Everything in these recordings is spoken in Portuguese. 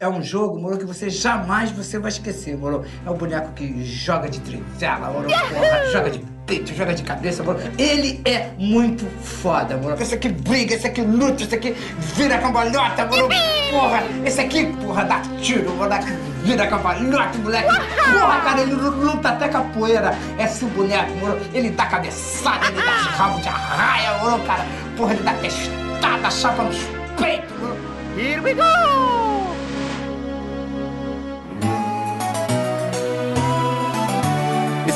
é um jogo, moro, que você jamais você vai esquecer, moro. É um boneco que joga de trivela, moro, porra, joga de peito, joga de cabeça, moro. Ele é muito foda, moro. Esse aqui briga, esse aqui luta, esse aqui vira cambalhota, moro. Porra, esse aqui, porra, dá tiro, moro, vira cambalhota, moleque. Porra, cara, ele luta até capoeira. Esse boneco, moro, ele dá cabeçada, ele dá rabo de arraia, moro, cara. Porra, ele dá testada, chapa nos peitos, moro. Here we go!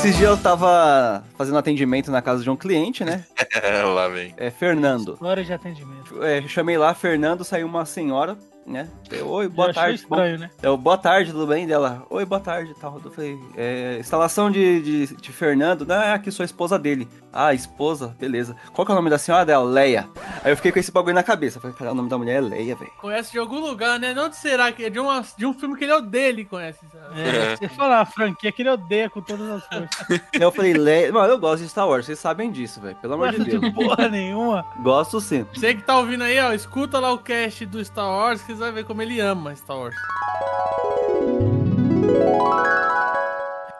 Esses dias eu tava fazendo atendimento na casa de um cliente, né? Lá vem. É Fernando. Hora de atendimento. É, chamei lá, Fernando, saiu uma senhora, né? Eu, Oi, boa Já tarde. estranho, né? Eu, boa tarde, tudo bem? Dela, oi, boa tarde tal. Eu falei, é, instalação de, de, de Fernando, não, é aqui sou a esposa dele. Ah, esposa, beleza. Qual que é o nome da senhora dela? Leia. Aí eu fiquei com esse bagulho na cabeça. Falei, cara, o nome da mulher é Leia, velho. Conhece de algum lugar, né? Não será que é de, uma, de um filme que ele odeia, ele conhece. sabe? É, você fala a franquia que ele odeia com todas as forças. Aí eu falei, Leia. Mano, eu gosto de Star Wars, vocês sabem disso, velho. Pelo amor de Gosta de Deus. porra nenhuma. Gosto sim. Você que tá ouvindo aí, ó, escuta lá o cast do Star Wars que você vai ver como ele ama Star Wars.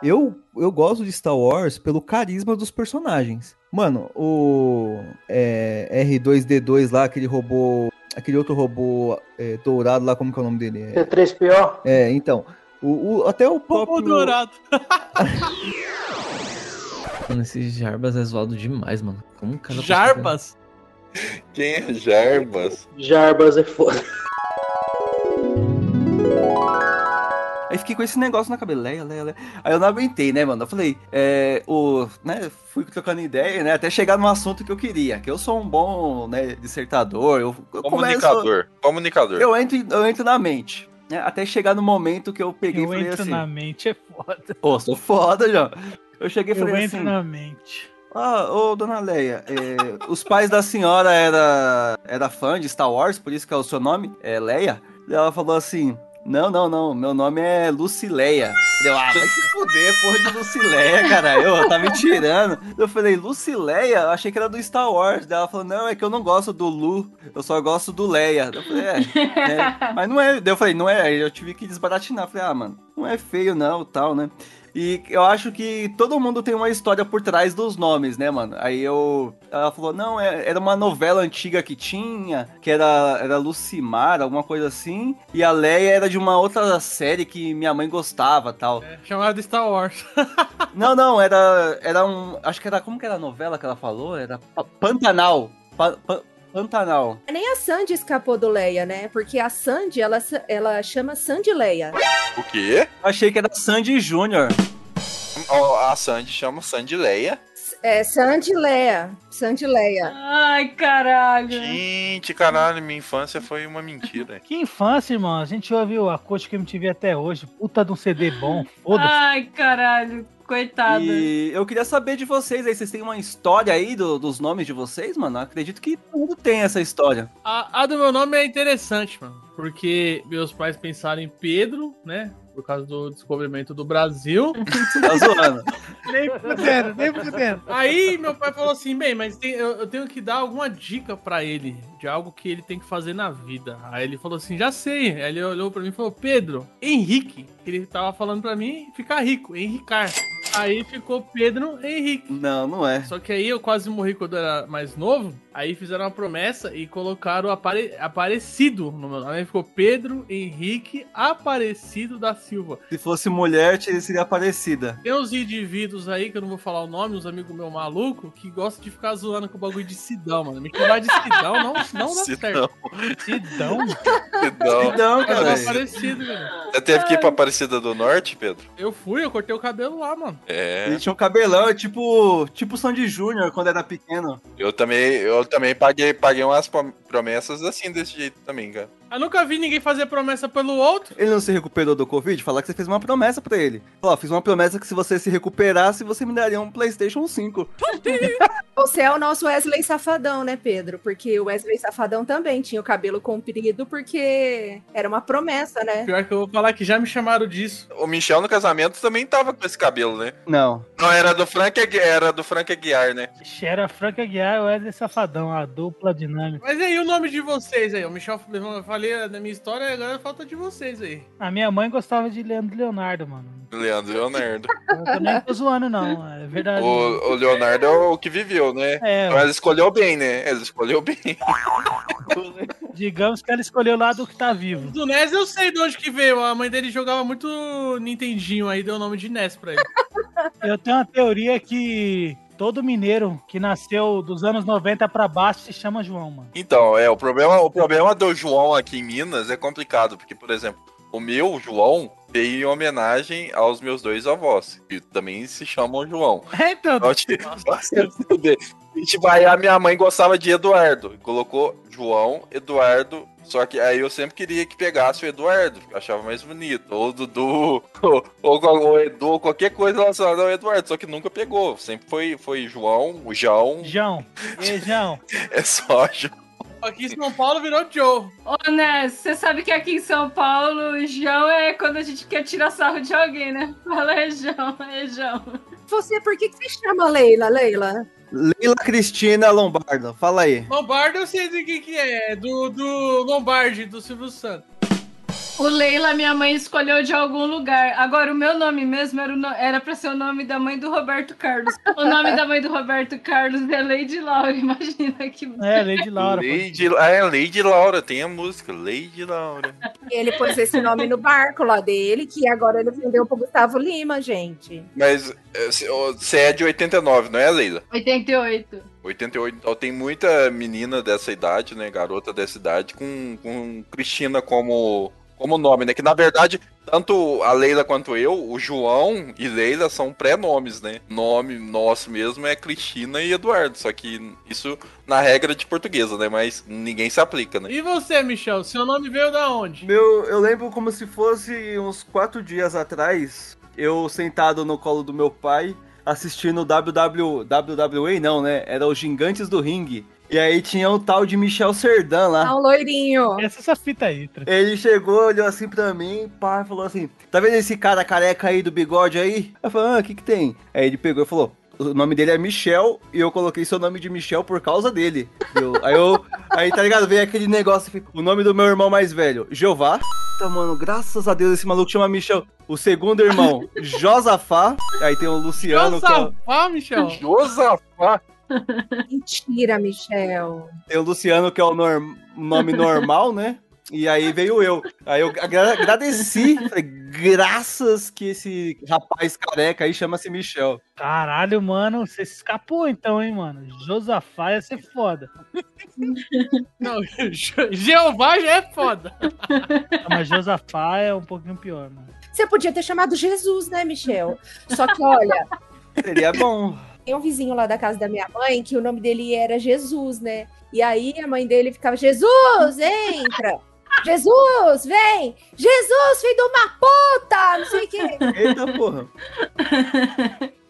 Eu, eu gosto de Star Wars pelo carisma dos personagens. Mano, o é, R2D2 lá, aquele robô. Aquele outro robô é, dourado lá, como que é o nome dele? É, T3PO. é, então. O, o- até o próprio. Robô dourado. Mano, esse Jarbas é zoado demais, mano. Como o cara Jarbas? Quem é Jarbas? Jarbas é foda. Aí fiquei com esse negócio na cabeça, Leia, Leia, Leia. Aí eu não aguentei, né, mano? Eu falei, é, o, né, fui trocando ideia, né, até chegar no assunto que eu queria, que eu sou um bom, né, dissertador, eu, eu começo- Comunicador. Comunicador. eu entro, eu entro na mente, né, até chegar no momento que eu peguei e Eu falei entro assim, na mente, é foda. pô, sou foda, já. Eu cheguei e Eu falei entro assim, na mente. ah, ô, dona Leia, é, os pais da senhora era, era fã de Star Wars, por isso que é o seu nome, é Leia. E ela falou assim, não, não, não, meu nome é Lucileia. Eu, ah, vai se fuder, porra de Lucileia, cara. Eu, tá me tirando. Eu falei, Lucileia? Eu achei que era do Star Wars. Daí ela falou, não, é que eu não gosto do Lu, eu só gosto do Leia. Eu falei, é, é, mas não é. Daí eu falei, não é. Eu tive que desbaratinar. Eu falei, ah, mano, não é feio não, tal, né? E eu acho que todo mundo tem uma história por trás dos nomes, né, mano? Aí eu. Ela falou, não, é- era uma novela antiga que tinha, que era, era Lucimar, alguma coisa assim. E a Leia era de uma outra série que minha mãe gostava tal. É, chamado Star Wars. Não, não, era. Era um. Acho que era. Como que era a novela que ela falou? Era Pa- Pantanal. Pa- Pa- Pantanal. Nem a Sandy escapou do Leia, né? Porque a Sandy, ela, ela chama Sandy Leia. O quê? Eu achei que era Sandy Júnior. Ó, A Sandy chama Sandy Leia. É Sandy Leia. Sandy Leia. Ai, caralho. Gente, caralho, minha infância foi uma mentira. Que infância, irmão. A gente ouve o Acústico MTV até hoje. Puta de um CD bom. Foda-se. Ai, caralho. Coitada. E eu queria saber de vocês aí, vocês têm uma história aí do- dos nomes de vocês, mano? Eu acredito que todo mundo tem essa história. A, a do meu nome é interessante, mano. Porque meus pais pensaram em Pedro, né? Por causa do descobrimento do Brasil. Tá zoando. Nem fudendo, nem fudendo. Aí meu pai falou assim: bem, mas tem- eu, eu tenho que dar alguma dica pra ele de algo que ele tem que fazer na vida. Aí ele falou assim: já sei. Aí ele olhou pra mim e falou: Pedro, Henrique. Ele tava falando pra mim ficar rico, Henricar. Aí ficou Pedro Henrique. Não, não é. Só que aí eu quase morri quando eu era mais novo. Aí fizeram uma promessa e colocaram apare... Aparecido no meu nome. Aí ficou Pedro Henrique Aparecido da Silva. Se fosse mulher, seria parecida. Tem uns indivíduos aí, que eu não vou falar o nome, uns amigos meus malucos, que gostam de ficar zoando com o bagulho de Sidão, mano. Me chamar de Sidão não, não dá Sidão. certo. Sidão? Sidão. Sidão, cara. Aparecido, velho. Você teve que ir pra Aparecida do Norte, Pedro? Eu fui, eu cortei o cabelo lá, mano. É. Ele tinha um cabelão, tipo, tipo Sandy Júnior quando era pequeno. Eu também, eu também paguei, paguei umas prom- promessas assim, desse jeito também, cara. Eu nunca vi ninguém fazer promessa pelo outro. Ele não se recuperou do Covid? Falar que você fez uma promessa pra ele. Ó, fiz uma promessa que se você se recuperasse, você me daria um PlayStation 5. Você é o nosso Wesley Safadão, né, Pedro? Porque o Wesley Safadão também tinha o cabelo comprido porque era uma promessa, né? Pior que eu vou falar que já me chamaram disso. O Michel no casamento também tava com esse cabelo, né? Não. Não, era do Frank Aguiar, era do Frank Aguiar, né? Era Frank Aguiar e Wesley Safadão, a dupla dinâmica. Mas e aí, o nome de vocês aí? O Michel falou falei da minha história, agora falta de vocês aí. A minha mãe gostava de Leandro Leonardo, mano. Leandro Leonardo. Eu nem tô zoando, não. É verdade. O, o Leonardo é o que viveu, né? É, Mas escolheu bem, né? Ele escolheu bem. digamos que ela escolheu lá do que tá vivo. Do NES eu sei de onde que veio. A mãe dele jogava muito Nintendinho, aí deu o nome de NES pra ele. Eu tenho uma teoria que todo mineiro que nasceu dos anos 90 pra baixo se chama João, mano. Então, é, o problema, o problema do João aqui em Minas é complicado, porque, por exemplo, o meu João veio em homenagem aos meus dois avós, que também se chamam João. É, então, Então, tipo, a minha mãe gostava de Eduardo. Colocou João, Eduardo. Só que aí eu sempre queria que pegasse o Eduardo, porque eu achava mais bonito. Ou o Dudu, ou, ou o Edu, ou qualquer coisa relacionada ao Eduardo. Só que nunca pegou. Sempre foi, foi João, o João. João. E João. É só João. Aqui em São Paulo virou Joe. Ô, Ness, você sabe que aqui em São Paulo, João é quando a gente quer tirar sarro de alguém, né? Fala, é João, é João. Você, por que, que você chama Leila, Leila? Leila Cristina Lombardo, fala aí. Lombardo eu sei de quem que é. é Do, do Lombardi, do Silvio Santos. O Leila, minha mãe escolheu de algum lugar. Agora, o meu nome mesmo era, o no- era pra ser o nome da mãe do Roberto Carlos. O nome da mãe do Roberto Carlos é Lady Laura, imagina que. É, Lady Laura. Lady, ah, é Lady Laura, tem a música, Lady Laura. E ele pôs esse nome no barco lá dele, que agora ele vendeu pro Gustavo Lima, gente. Mas ó, você é de 89, não é, Leila? 88. 88, então tem muita menina dessa idade, né? Garota dessa idade, com, com Cristina como, como nome, né? Que na verdade, tanto a Leila quanto eu, o João e Leila são pré-nomes, né? Nome nosso mesmo é Cristina e Eduardo. Só que isso na regra de portuguesa, né? Mas ninguém se aplica, né? E você, Michel? Seu nome veio da onde? Meu, eu lembro como se fosse uns quatro dias atrás, eu sentado no colo do meu pai, assistindo o WW, WWE, não, né? Era os Gigantes do Ringue. E aí tinha um tal de Michel Serdan lá. Ah, um loirinho. Essa é essa fita aí. tra- Ele chegou, olhou assim pra mim, pá, e falou assim: Tá vendo esse cara careca aí do bigode aí? Eu falei: Ah, o que que tem? Aí ele pegou e falou: O nome dele é Michel e eu coloquei seu nome de Michel por causa dele. Eu- aí eu, aí tá ligado? Veio aquele negócio: o nome do meu irmão mais velho, Jeová. Tá, mano, graças a Deus esse maluco chama Michel. O segundo irmão, Josafá. Aí tem o Luciano, que é, o- Michel. Josafá! Mentira, Michel. tem o Luciano, que é o norm- nome normal, né? E aí veio eu. Aí eu agra- agradeci. Falei, graças que esse rapaz careca aí chama-se Michel. Caralho, mano, você se escapou então, hein, mano? Josafá ia ser foda. Não, Je- Jeová já é foda. Ah, Mas Josafá é um pouquinho pior, mano. Você podia ter chamado Jesus, né, Michel? Só que, olha, Seria bom. Tem um vizinho lá da casa da minha mãe que o nome dele era Jesus, né? E aí a mãe dele ficava: Jesus, entra! Jesus, vem! Jesus, filho de uma puta! Não sei o quê. Eita porra.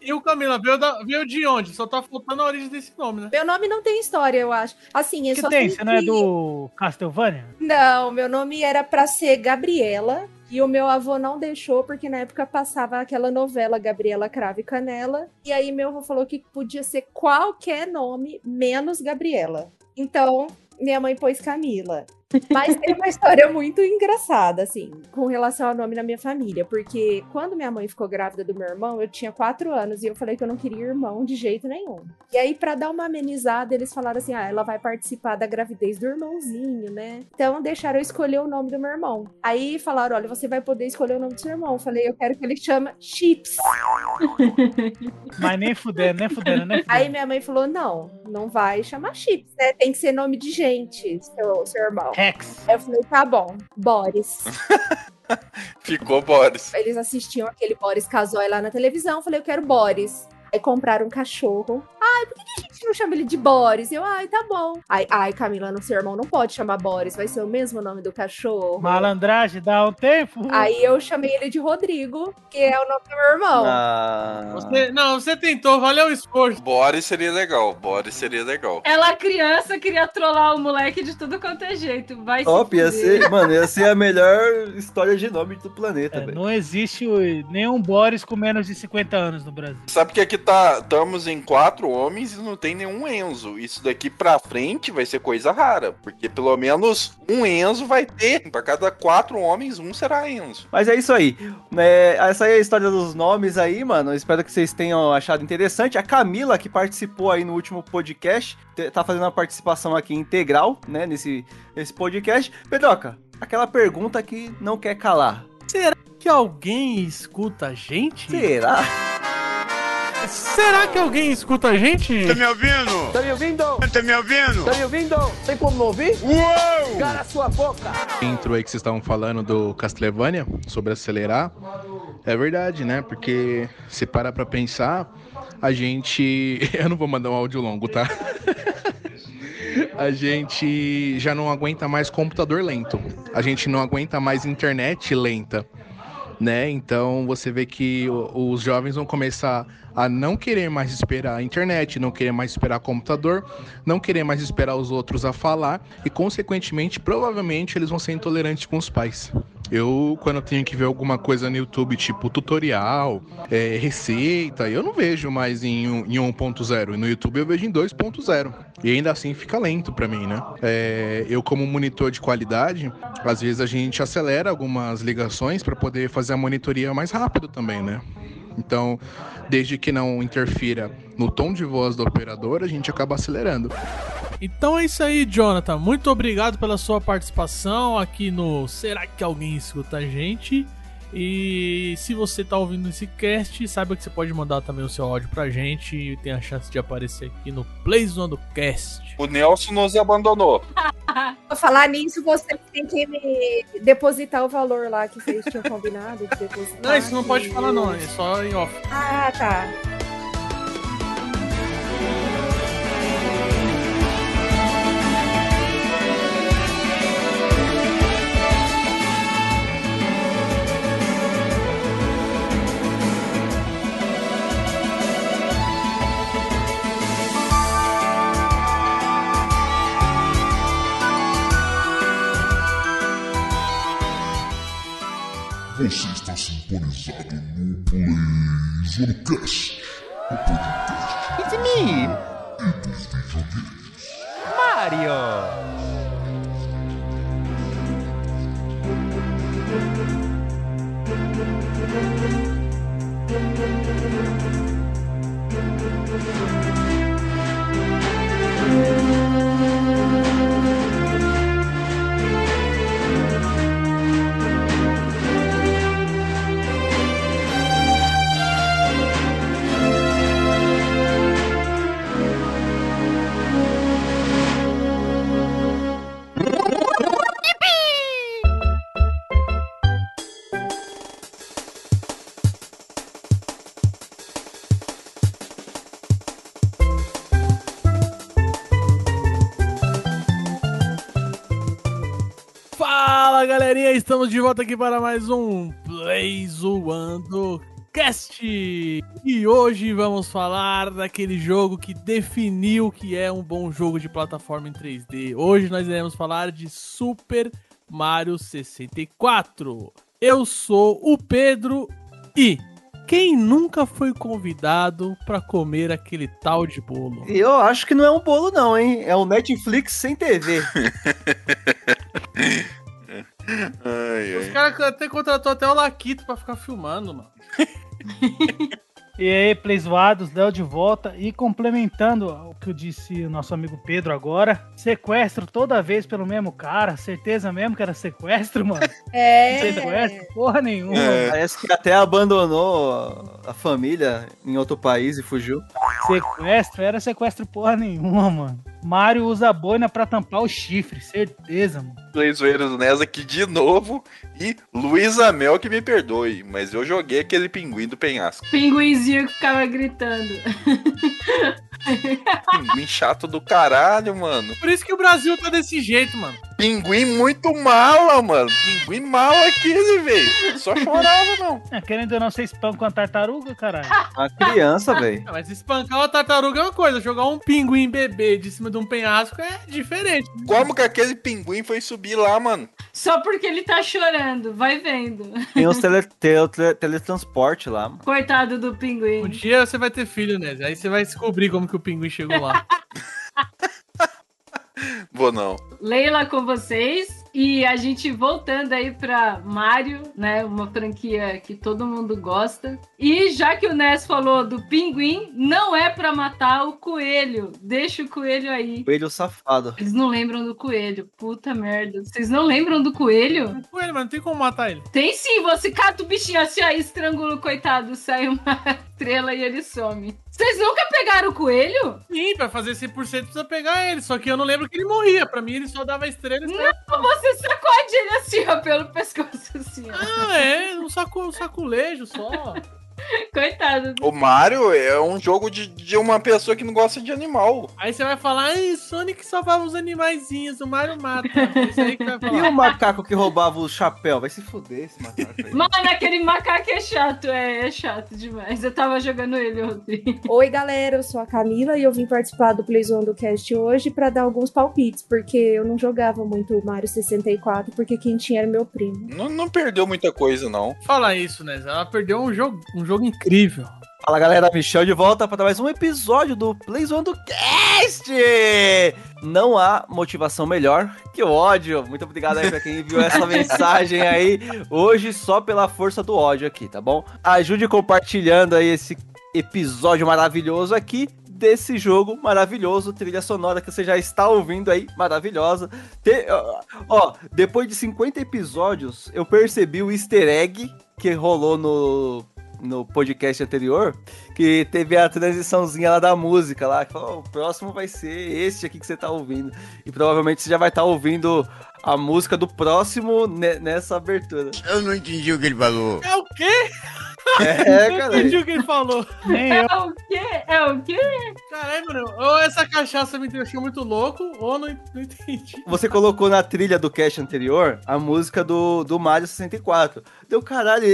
E o Camila veio, da- veio de onde? Só tá faltando a origem desse nome, né? Meu nome não tem história, eu acho. Assim, eu que só tem? Você não é do Castlevania? Não, meu nome era pra ser Gabriela. E o meu avô não deixou, porque na época passava aquela novela Gabriela Crave Canela. E aí meu avô falou que podia ser qualquer nome, menos Gabriela. Então, minha mãe pôs Camila. Mas tem uma história muito engraçada, assim, com relação ao nome na minha família. Porque quando minha mãe ficou grávida do meu irmão, eu tinha quatro anos e eu falei que eu não queria irmão de jeito nenhum. E aí, pra dar uma amenizada, eles falaram assim: ah, ela vai participar da gravidez do irmãozinho, né? Então deixaram eu escolher o nome do meu irmão. Aí falaram: olha, você vai poder escolher o nome do seu irmão. Eu falei: eu quero que ele chama Chips. Mas nem fudendo, nem fudendo, nem Aí minha mãe falou: não, não vai chamar Chips, né? Tem que ser nome de gente, seu, seu irmão. Rex. Aí eu falei: tá bom, Boris. Ficou Boris. Eles assistiam aquele Boris Casoy lá na televisão. Eu falei, eu quero Boris. Aí compraram um cachorro. Ai, por que que a gente não chama ele de Boris? Eu, ai, tá bom. Ai, ai, Camila, no seu irmão não pode chamar Boris, vai ser o mesmo nome do cachorro. Malandragem, dá um tempo. Aí eu chamei ele de Rodrigo, que é o nome do meu irmão. Ah, Você, não, você tentou, valeu o esforço. Boris seria legal, Boris seria legal. Ela, criança, queria trollar o moleque de tudo quanto é jeito. Vai top, se ia ser, mano, ia ser a melhor história de nome do planeta, É, velho. não existe o- nenhum Boris com menos de 50 anos no Brasil. Sabe que aqui tá, estamos em quatro homens e não tem nenhum Enzo. Isso daqui pra frente vai ser coisa rara. Porque pelo menos um Enzo vai ter. Pra cada quatro homens, um será Enzo. Mas é isso aí. É, essa aí é a história dos nomes aí, mano. Eu espero que vocês tenham achado interessante. A Camila, que participou aí no último podcast, tá fazendo uma participação aqui integral, né, nesse, nesse podcast. Pedroca, aquela pergunta que não quer calar. Que alguém escuta a gente? Será? Será que alguém escuta a gente? me ouvindo? Tá me ouvindo? Tá me ouvindo? Tá me ouvindo? Tem como não ouvir? Uou! Cara, a sua boca! intro aí que vocês estavam falando do Castlevania, sobre acelerar, é verdade, né? Porque se parar pra pensar, a gente. Eu não vou mandar um áudio longo, tá? A gente já não aguenta mais computador lento. A gente não aguenta mais internet lenta. Né? Então você vê que os jovens vão começar a não querer mais esperar a internet, não querer mais esperar computador, não querer mais esperar os outros a falar e, consequentemente, provavelmente eles vão ser intolerantes com os pais. Eu, quando tenho que ver alguma coisa no YouTube, tipo tutorial, é, receita, eu não vejo mais em, em 1.0. E no YouTube eu vejo em 2.0. E ainda assim fica lento pra mim, né? É, eu, como monitor de qualidade, às vezes a gente acelera algumas ligações para poder fazer a monitoria mais rápido também, né? Então, desde que não interfira no tom de voz do operador, a gente acaba acelerando. Então é isso aí, Jonathan. Muito obrigado pela sua participação aqui no Será que alguém escuta a gente? E se você tá ouvindo esse cast, saiba que você pode mandar também o seu áudio pra gente e tem a chance de aparecer aqui no Playzone do Cast. O Nelson nos abandonou. Pra falar nisso, você tem que me depositar o valor lá que vocês tinham combinado de depositar. Não, isso não pode falar não, é só em off. Ah, tá. Você está sintonizado no PlayZonecast, o podcast It's me, dos videogames. Mario! Estamos de volta aqui para mais um Play Zoando Cast. E hoje vamos falar daquele jogo que definiu que é um bom jogo de plataforma em 3D. Hoje nós iremos falar de Super Mario 64. Eu sou o Pedro e quem nunca foi convidado para comer aquele tal de bolo? Eu acho que não é um bolo, não, hein? É um Netflix sem TV. Caras até contratou até o Laquito pra ficar filmando, mano. E aí, Play Zoados, Léo de volta. E complementando o que eu disse o nosso amigo Pedro agora, sequestro toda vez pelo mesmo cara. Certeza mesmo que era sequestro, mano? É. Sequestro? Porra nenhuma. É. Parece que até abandonou a família em outro país e fugiu. Sequestro? Era sequestro porra nenhuma, mano. Mario usa boina pra tampar o chifre, certeza, mano. Playzoeiros Nessa aqui de novo. E Luiz Amel que me perdoe, mas eu joguei aquele pinguim do penhasco. Pinguinzinho que ficava gritando. Pinguim chato do caralho, mano. Por isso que o Brasil tá desse jeito, mano. Pinguim muito mala, mano. Pinguim mala aquele, velho. Só chorava, não. É, querendo ou não, você espanca uma tartaruga, caralho. Uma criança, velho. Ah, Mas espancar uma tartaruga é uma coisa, jogar um pinguim bebê de cima de um penhasco é diferente. Como que aquele pinguim foi subir lá, mano? Só porque ele tá chorando, vai vendo. Tem os tele, tele- tele- teletransporte lá, mano. Coitado do Um pinguim. dia você vai ter filho, né? Aí você vai esco- descobrir como que o pinguim chegou lá. Vou não. Leila com vocês. E a gente voltando aí pra Mario, né? Uma franquia que todo mundo gosta. E já que o Ness falou do pinguim, não é pra matar o coelho. Deixa o coelho aí. Coelho safado. Eles não lembram do coelho. Puta merda. Vocês não lembram do coelho? Com ele, mas não tem como matar ele. Tem sim, você cata o bichinho assim, aí estrangula o coitado, sai uma estrela e ele some. Vocês nunca pegaram o coelho? Sim, pra fazer 100% precisa pegar ele. Só que eu não lembro que ele morria. Pra mim, ele só dava estrela e estrela. Não, você sacode ele assim, ó, pelo pescoço, assim, ó. Ah, é, um, saco, um saculejo só. Coitado. O Mario é um jogo de, de uma pessoa que não gosta de animal. Aí você vai falar, ai, Sonic salvava os animaizinhos, o Mario mata. Isso aí que vai E o macaco que roubava o chapéu? Vai se fuder esse macaco aí. Mano, aquele macaco é chato, é, é chato demais. Eu tava jogando ele ontem. Oi, galera, eu sou a Camila e eu vim participar do Playzone do Cast hoje pra dar alguns palpites, porque eu não jogava muito o Mario 64, porque quem tinha era meu primo. Não, não perdeu muita coisa, não. Fala isso, né? Ela perdeu um jogo, um jogo incrível. Fala galera, Michel de volta para mais um episódio do Playzone do Cast! Não há motivação melhor que o ódio. Muito obrigado aí pra quem enviou essa mensagem aí. Hoje só pela força do ódio aqui, tá bom? Ajude compartilhando aí esse episódio maravilhoso aqui desse jogo maravilhoso, trilha sonora que você já está ouvindo aí, maravilhosa. Te- ó, ó, depois de 50 episódios, eu percebi o easter egg que rolou no, no podcast anterior, que teve a transiçãozinha lá da música lá, que falou, "Ó, o próximo vai ser este aqui que você tá ouvindo. E provavelmente você já vai estar ouvindo a música do próximo ne- nessa abertura. Eu não entendi o que ele falou. É o quê? É, Não cara. entendi o que ele falou. Nem É eu. o quê? É o quê? Caralho, mano. Ou essa cachaça me deixou muito louco, ou não, não entendi. Você colocou na trilha do cast anterior a música do, do Mario 64. Deu caralho,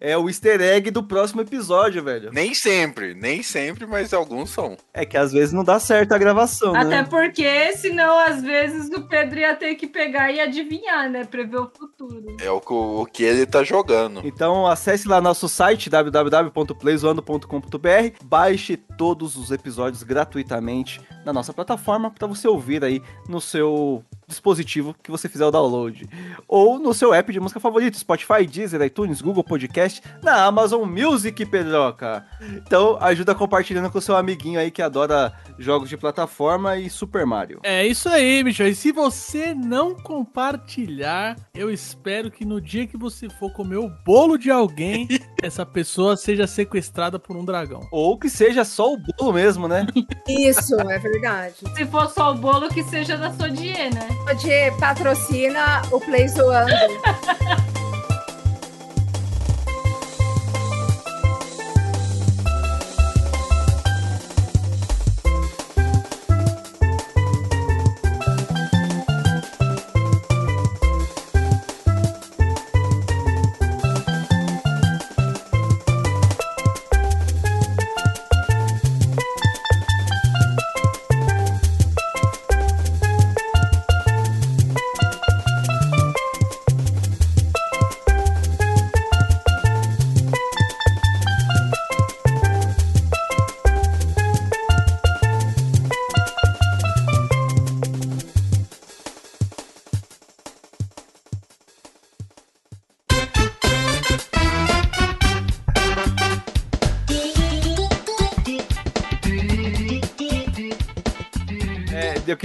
é o easter egg do próximo episódio, velho. Nem sempre, nem sempre, mas alguns são. É que às vezes não dá certo a gravação, Até né? porque, senão, às vezes, o Pedro ia ter que pegar e adivinhar, né? Prever o futuro. É o que, o que ele tá jogando. Então acesse lá nosso site www.playzoando.com.br, baixe todos os episódios gratuitamente na nossa plataforma para você ouvir aí no seu dispositivo que você fizer o download ou no seu app de música favorito, Spotify, Deezer, iTunes, Google Podcast, na Amazon Music, Pedroca. Então ajuda compartilhando com seu amiguinho aí que adora jogos de plataforma e Super Mario. É isso aí, Michel. E se você não compartilhar, eu espero que no dia que você for comer o bolo de alguém, essa pessoa seja sequestrada por um dragão. Ou que seja só o bolo mesmo, né? Isso, é verdade. Se for só o bolo, que seja da Sodier, né? Pode patrocina o Playzoando. É,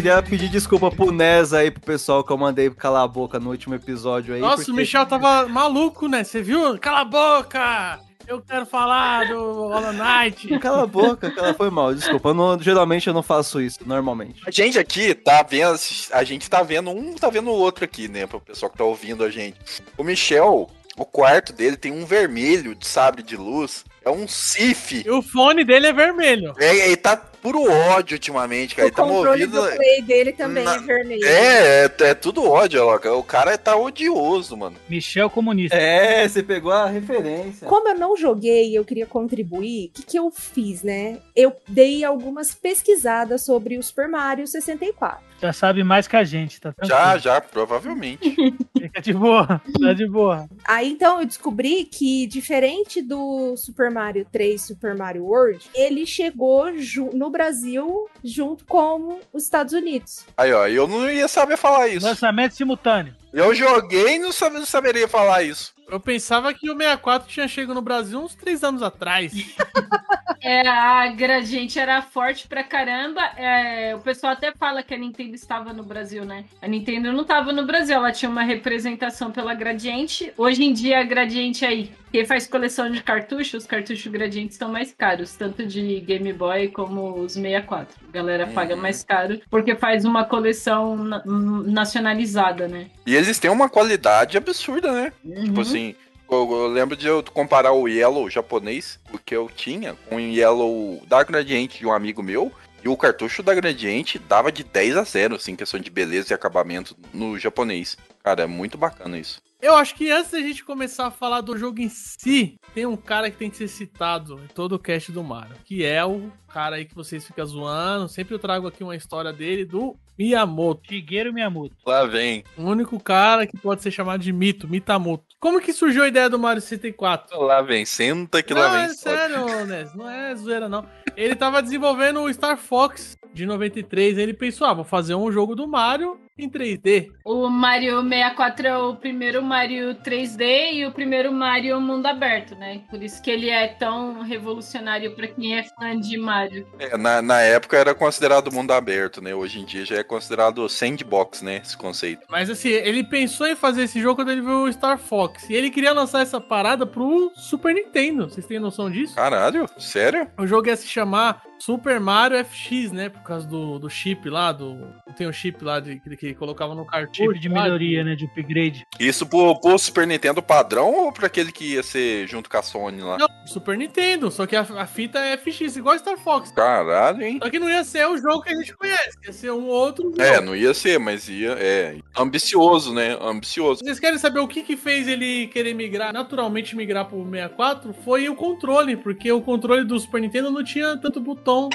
queria pedir desculpa pro Nes aí, pro pessoal que eu mandei calar a boca no último episódio aí. Nossa, porque- o Michel tava maluco, né? Você viu? Cala a boca! Eu quero falar do Hollow Knight. Cala a boca, cala, foi mal, desculpa. Eu não- geralmente eu não faço isso, normalmente. A gente aqui tá vendo, a gente tá vendo um, tá vendo o outro aqui, né, pro pessoal que tá ouvindo a gente. O Michel, o quarto dele tem um vermelho de sabre de luz, é um Sif. E o fone dele é vermelho. É, ele tá puro ódio ultimamente, cara. O Ele tá controle movido. do play dele também Na- é vermelho. É, é, é tudo ódio, ó. O cara tá odioso, mano. Michel comunista. É, você pegou a referência. Como eu não joguei e eu queria contribuir, o que, que eu fiz, né? Eu dei algumas pesquisadas sobre o Super Mario 64. Já sabe mais que a gente, tá Já, tranquilo. já, provavelmente. Fica de boa, tá de boa. Aí então eu descobri que, diferente do Super Mario 3 Super Mario World, ele chegou no Brasil junto com os Estados Unidos. Aí, ó, eu não ia saber falar isso. Lançamento simultâneo. Eu joguei e não sab- não saberia falar isso. Eu pensava que o 64 tinha chegado no Brasil uns três anos atrás. É, a Gradiente era forte pra caramba. É, o pessoal até fala que a Nintendo estava no Brasil, né? A Nintendo não estava no Brasil, ela tinha uma representação pela Gradiente. Hoje em dia, a Gradiente aí, quem faz coleção de cartuchos, os cartuchos Gradiente estão mais caros, tanto de Game Boy como os 64. A galera paga mais caro porque faz uma coleção na- nacionalizada, né? E eles têm uma qualidade absurda, né? Uhum. Tipo assim, eu, eu lembro de eu comparar o Yellow japonês, o que eu tinha, com o Yellow da Gradiente de um amigo meu. E o cartucho da Gradiente dava de 10 a 0, assim, questão de beleza e acabamento no japonês. Cara, é muito bacana isso. Eu acho que antes da gente começar a falar do jogo em si, tem um cara que tem que ser citado em todo o cast do Mario, que é o cara aí que vocês ficam zoando. Sempre eu trago aqui uma história dele, do Miyamoto. Shigeru Miyamoto. Lá vem. O único cara que pode ser chamado de mito, Mitamoto. Como que surgiu a ideia do Mario 64? Lá vem, senta que não, lá vem. é sério, Nes, não é zoeira não. Ele tava desenvolvendo o Star Fox de 93, ele pensou, ah, vou fazer um jogo do Mario em 3D. O Mario 64 é o primeiro Mario 3D e o primeiro Mario mundo aberto, né? Por isso que ele é tão revolucionário pra quem é fã de Mario. É, na, na época era considerado mundo aberto, né? Hoje em dia já é considerado sandbox, né? Esse conceito. Mas assim, ele pensou em fazer esse jogo quando ele viu o Star Fox. E ele queria lançar essa parada pro Super Nintendo. Vocês têm noção disso? Caralho, sério? O jogo ia se chamar Super Mario FX, né? Por causa do, do chip lá, do. Tem um chip lá de, que, que colocava no cartucho. Tipo de melhoria, né? De upgrade. Isso pro, pro Super Nintendo padrão ou pra aquele que ia ser junto com a Sony lá? Não, Super Nintendo, só que a, a fita é FX, igual Star Fox. Caralho, hein? Só que não ia ser o jogo que a gente conhece, ia ser um outro jogo. É, não ia ser, mas ia. É. Ambicioso, né? Ambicioso. Vocês querem saber o que que fez ele querer migrar, naturalmente migrar pro 64? Foi o controle, porque o controle do Super Nintendo não tinha tanto botão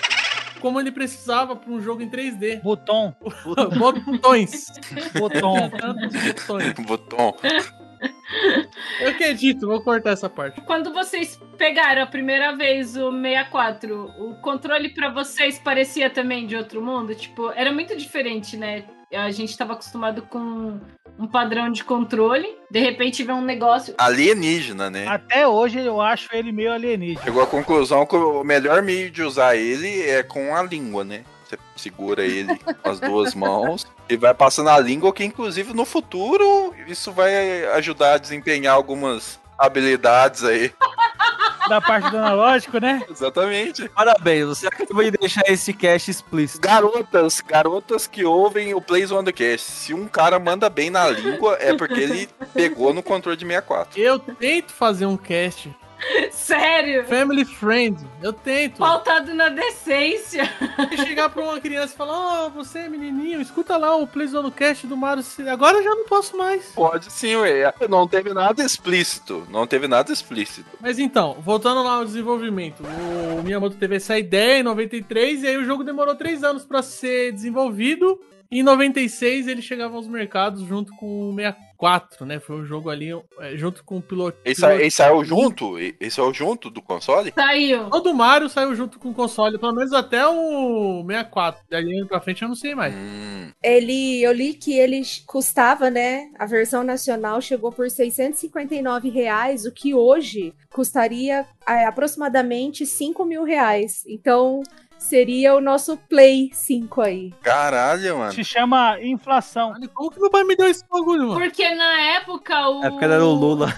como ele precisava para um jogo em 3D. Botão. Botões. Botão. Botões. Botão. Eu acredito, vou cortar essa parte. Quando vocês pegaram a primeira vez o 64, o controle pra vocês parecia também de outro mundo? Tipo, era muito diferente, né? A gente tava acostumado com um padrão de controle, de repente vem um negócio. Alienígena, né? Até hoje eu acho ele meio alienígena. Chegou à conclusão que o melhor meio de usar ele é com a língua, né? Você segura ele com as duas mãos e vai passando a língua, que inclusive no futuro isso vai ajudar a desempenhar algumas habilidades aí. Da parte do analógico, né? Exatamente. Parabéns, você acabou de deixar esse cast explícito. Garotas, garotas que ouvem o Plays on the Cast, se um cara manda bem na língua, é porque ele pegou no controle de 64. Eu tento fazer um cast Sério? family friend. Eu tento. Pautado na decência. chegar pra uma criança e falar: Ó, você é menininho, escuta lá o Plays on the Cast do Mario. Agora eu já não posso mais. Pode sim, ué. Não teve nada explícito. Não teve nada explícito. Mas então, voltando lá ao desenvolvimento, o Miyamoto teve essa ideia em 93 e aí o jogo demorou três anos pra ser desenvolvido. Em 96 ele chegava aos mercados junto com o 64, né? Foi um jogo ali é, junto com o piloto. Ele, sa ele saiu junto? Ele saiu junto do console? Saiu. Todo Mario saiu junto com o console, pelo menos até o 64. Dali pra frente eu não sei mais. Hum, Ele, eu li que ele custava, né? A versão nacional chegou por 659 reais, o que hoje custaria é, aproximadamente 5 mil reais. Então seria o nosso Play 5 aí. caralho, mano. Se chama inflação. Como que meu pai me deu esse bagulho, mano? Porque na época o. É porque era o Lula.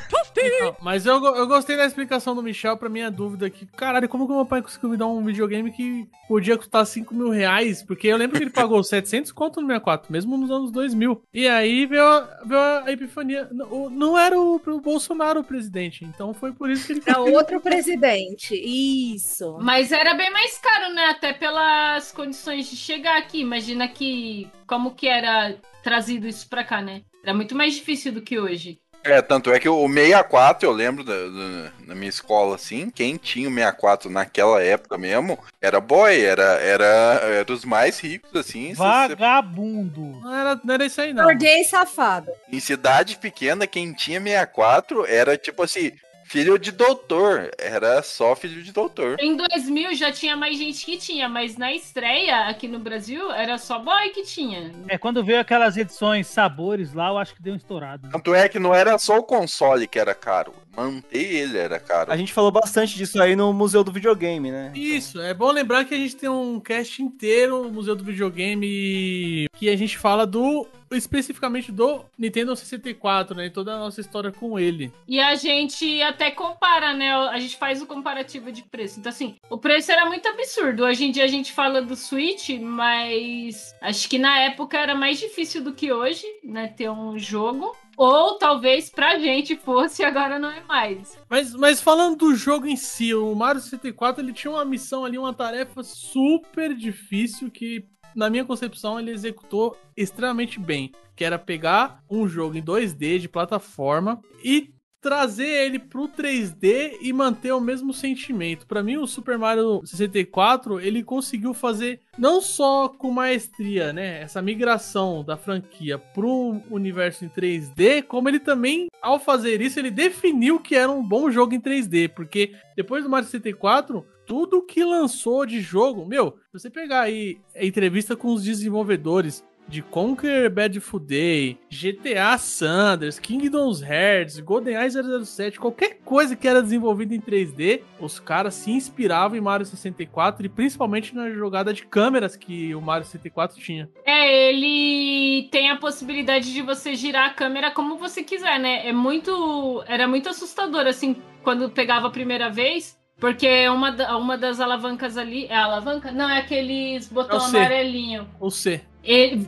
Não, mas eu, eu gostei da explicação do Michel pra minha dúvida aqui. Caralho, como que meu pai conseguiu me dar um videogame que podia custar 5 mil reais? Porque eu lembro que ele pagou 700 conto no 64, mesmo nos anos 2000. E aí veio, a- veio a epifania. Não, não era o, o Bolsonaro o presidente, então foi por isso que ele É outro presidente. Isso. Mas era bem mais caro, né? Até pelas condições de chegar aqui. Imagina que como que era trazido isso pra cá, né? Era muito mais difícil do que hoje. É, tanto é que o 64, eu lembro da, da- na minha escola, assim, quem tinha o 64 naquela época mesmo, era boy, era, era, era os mais ricos, assim. Vagabundo. Não era, não era isso aí, não. Burguês safado. Em cidade pequena, quem tinha 64 era tipo assim, filho de doutor. Era só filho de doutor. Em 2000 já tinha mais gente que tinha, mas na estreia aqui no Brasil era só boy que tinha. É, quando veio aquelas edições sabores lá, eu acho que deu um estourado. Tanto é que não era só o console que era caro, manter ele era caro. A gente falou bastante disso aí no Museu do Videogame, né? Isso, é bom lembrar que a gente tem um cast inteiro no Museu do Videogame que a gente fala do especificamente do Nintendo 64, né? E toda a nossa história com ele. E a gente até compara, né? A gente faz o comparativo de preço. Então, assim, o preço era muito absurdo. Hoje em dia a gente fala do Switch, mas acho que na época era mais difícil do que hoje, né? Ter um jogo. Ou talvez pra gente fosse, agora não é mais. Mas, mas falando do jogo em si, o Mario 64 ele tinha uma missão ali, uma tarefa super difícil que, na minha concepção, ele executou extremamente bem. Que era pegar um jogo em 2D de plataforma e trazer ele pro 3D e manter o mesmo sentimento. Pra mim, o Super Mario 64, ele conseguiu fazer não só com maestria, né, essa migração da franquia pro universo em 3D, como ele também, ao fazer isso, ele definiu que era um bom jogo em 3D, porque depois do Mario 64, tudo que lançou de jogo, meu, você pegar aí a entrevista com os desenvolvedores de Conquer Bad Fur Day, GTA Sanders, Kingdoms Hearts, GoldenEye 007, qualquer coisa que era desenvolvida em 3D, os caras se inspiravam em Mario 64 e principalmente na jogada de câmeras que o Mario 64 tinha. É, ele tem a possibilidade de você girar a câmera como você quiser, né? É muito. Era muito assustador, assim, quando pegava a primeira vez. Porque uma, da- uma das alavancas ali. É a alavanca? Não, é aqueles botão É o C. amarelinho. Ou C.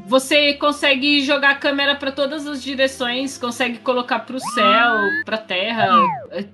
Você consegue jogar a câmera pra todas as direções, consegue colocar pro céu, pra terra,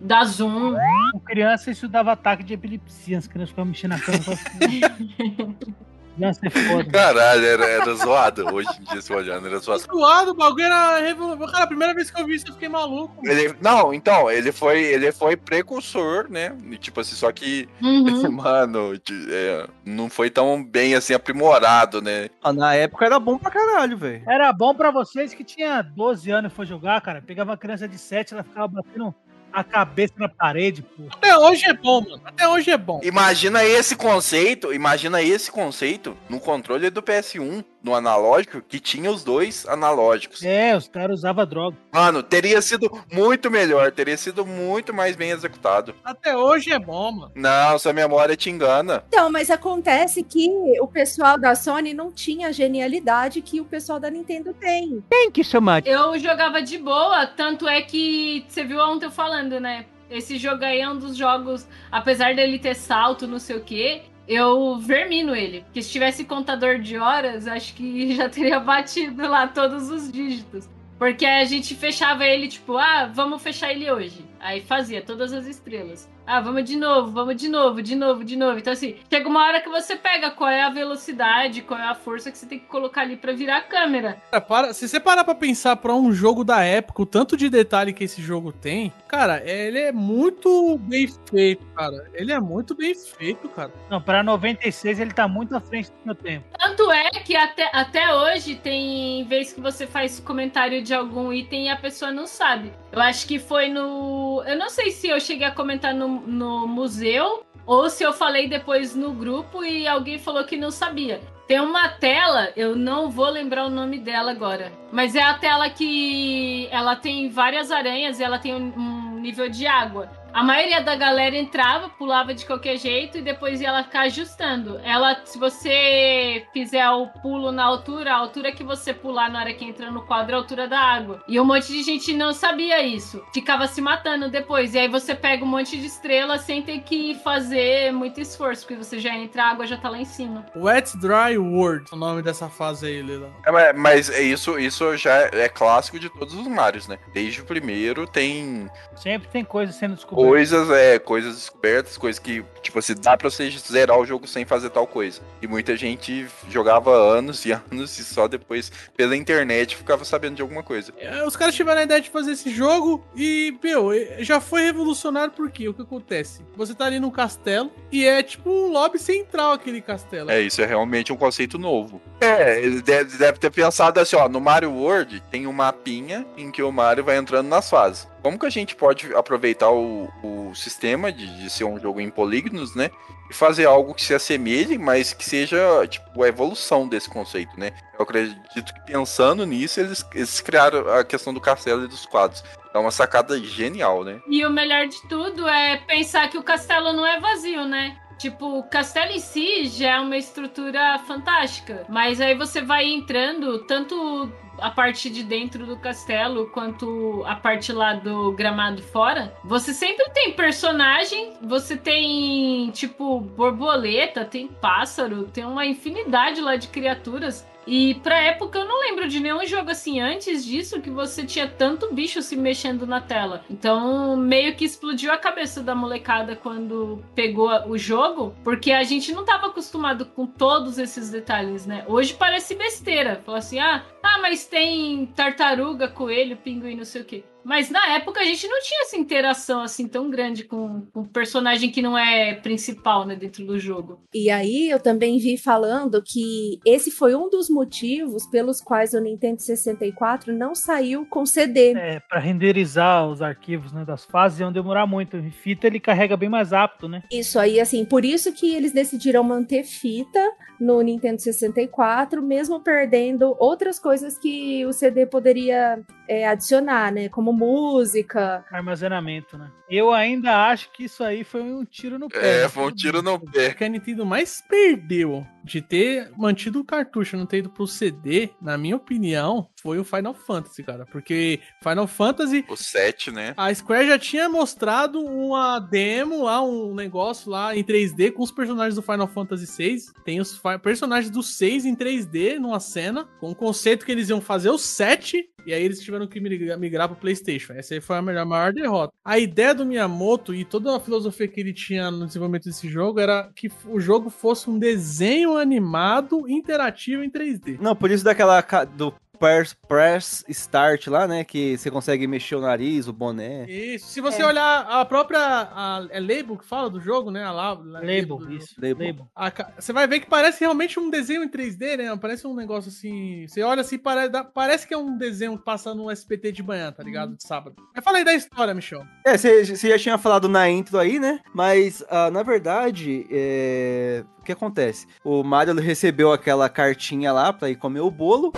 dar zoom. Com criança, isso dava ataque de epilepsia. As crianças ficavam mexendo na cama. Criança é foda. Caralho, era, era zoado. Hoje em dia, se olhando, era zoado. Suado, o bagulho era revolucionário. Cara, a primeira vez que eu vi isso, eu fiquei maluco. Ele, não, então, ele foi, ele foi precursor, né? E, Tipo assim, só que, Uhum. mano, é, não foi tão bem assim aprimorado, né? Ah, na época era bom pra caralho, velho. Era bom pra vocês que tinha 12 anos e foi jogar, cara. Pegava uma criança de 7, ela ficava batendo a cabeça na parede, pô. Até hoje é bom, mano. Até hoje é bom. Imagina esse conceito, imagina esse conceito no controle do PS1, no analógico, que tinha os dois analógicos. É, os caras usavam droga. Mano, teria sido muito melhor, teria sido muito mais bem executado. Até hoje é bom, mano. Não, sua memória te engana. Então, mas acontece que o pessoal da Sony não tinha a genialidade que o pessoal da Nintendo tem. Tem que chamar. Eu jogava de boa, tanto é que você viu ontem eu falando, né? Esse jogo aí é um dos jogos, apesar dele ter salto, não sei o quê, eu vermino ele. Porque se tivesse contador de horas, acho que já teria batido lá todos os dígitos. Porque a gente fechava ele, tipo, ah, vamos fechar ele hoje. Aí fazia todas as estrelas. Ah, vamos de novo, vamos de novo, de novo, de novo. Então, assim, chega uma hora que você pega qual é a velocidade, qual é a força que você tem que colocar ali pra virar a câmera. Cara, para, se você parar pra pensar pra um jogo da época, o tanto de detalhe que esse jogo tem, cara, ele é muito bem feito, cara. Ele é muito bem feito, cara. Não, pra 96 ele tá muito à frente do meu tempo. Tanto é que até, até hoje tem vez que você faz comentário de algum item e a pessoa não sabe. Eu acho que foi no. Eu não sei se eu cheguei a comentar no, no museu ou se eu falei depois no grupo e alguém falou que não sabia. Tem uma tela, eu não vou lembrar o nome dela agora, mas é a tela que ela tem várias aranhas e ela tem um, um nível de água. A maioria da galera entrava, pulava de qualquer jeito e depois ia ela ficar ajustando. Ela, se você fizer o pulo na altura, a altura que você pular na hora que entra no quadro é a altura da água. E um monte de gente não sabia isso. Ficava se matando depois. E aí você pega um monte de estrela sem ter que fazer muito esforço, porque você já entra, a água já tá lá em cima. Wet Dry World, o nome dessa fase aí, Lila. É, mas- é isso, isso já é clássico de todos os Marios, né? Desde o primeiro tem. Sempre tem coisa sendo descoberta. Coisas, é, coisas descobertas, coisas que, tipo assim, dá pra você zerar o jogo sem fazer tal coisa. E muita gente jogava anos e anos e só depois, pela internet, ficava sabendo de alguma coisa. É, Os caras tiveram a ideia de fazer esse jogo e, meu, já foi revolucionário porque o que acontece? Você tá ali num castelo e é tipo um lobby central aquele castelo. É, isso é realmente um conceito novo. É, ele deve, deve ter pensado assim, ó, no Mario World tem um mapinha em que o Mario vai entrando nas fases. Como que a gente pode aproveitar o, o sistema de, de ser um jogo em polígonos, né? E fazer algo que se assemelhe, mas que seja, tipo, a evolução desse conceito, né? Eu acredito que pensando nisso, eles, eles criaram a questão do castelo e dos quadros. É uma sacada genial, né? E o melhor de tudo é pensar que o castelo não é vazio, né? Tipo, o castelo em si já é uma estrutura fantástica. Mas aí você vai entrando, tanto a parte de dentro do castelo quanto a parte lá do gramado fora. Você sempre tem personagem, você tem, tipo, borboleta, tem pássaro, tem uma infinidade lá de criaturas. E pra época eu não lembro de nenhum jogo assim antes disso que você tinha tanto bicho se mexendo na tela. Então meio que explodiu a cabeça da molecada quando pegou o jogo, porque a gente não tava acostumado com todos esses detalhes, né? Hoje parece besteira. Falar assim, ah, ah, mas tem tartaruga, coelho, pinguim, não sei o quê. Mas na época a gente não tinha essa interação assim tão grande com com um personagem que não é principal, né, dentro do jogo. E aí eu também vi falando que esse foi um dos motivos pelos quais o Nintendo 64 não saiu com CD. É, pra renderizar os arquivos né, das fases iam demorar muito. Em fita ele carrega bem mais rápido, né? Isso aí, assim, por isso que eles decidiram manter fita no Nintendo 64, mesmo perdendo outras coisas que o CD poderia é, adicionar, né? Como música. Armazenamento, né? Eu ainda acho que isso aí foi um tiro no pé. É, foi um tiro no O pé. que a Nintendo mais perdeu de ter mantido o cartucho não ter ido pro CD, na minha opinião, foi o Final Fantasy, cara. Porque Final Fantasy O 7, né? A Square já tinha mostrado uma demo lá, um negócio lá em 3D com os personagens do Final Fantasy VI. Tem os personagens do 6 em 3D numa cena, com o conceito que eles iam fazer o 7. E aí eles tiveram que migrar, migrar pro PlayStation. Essa aí foi a melhor, maior derrota. A ideia do Miyamoto e toda a filosofia que ele tinha no desenvolvimento desse jogo era que o jogo fosse um desenho animado interativo em 3D. Não, por isso daquela do press, press start lá, né? Que você consegue mexer o nariz, o boné. Isso. Se você É. olhar a própria a, é label que fala do jogo, né? A lá, Label, isso. Label. Label. A Você vai ver que parece realmente um desenho em 3D, né? Parece um negócio assim. Você olha assim, parece, dá- parece que é um desenho que passa no SPT de manhã, tá ligado? De sábado. Fala aí da história, Michel. É, você você já tinha falado na intro aí, né? Mas, ah, na verdade, é, que acontece? O Mario recebeu aquela cartinha lá pra ir comer o bolo.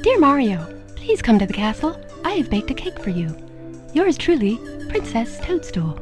Dear Mario, please come to the castle. I have baked a cake for you. Yours truly, Princess Toadstool.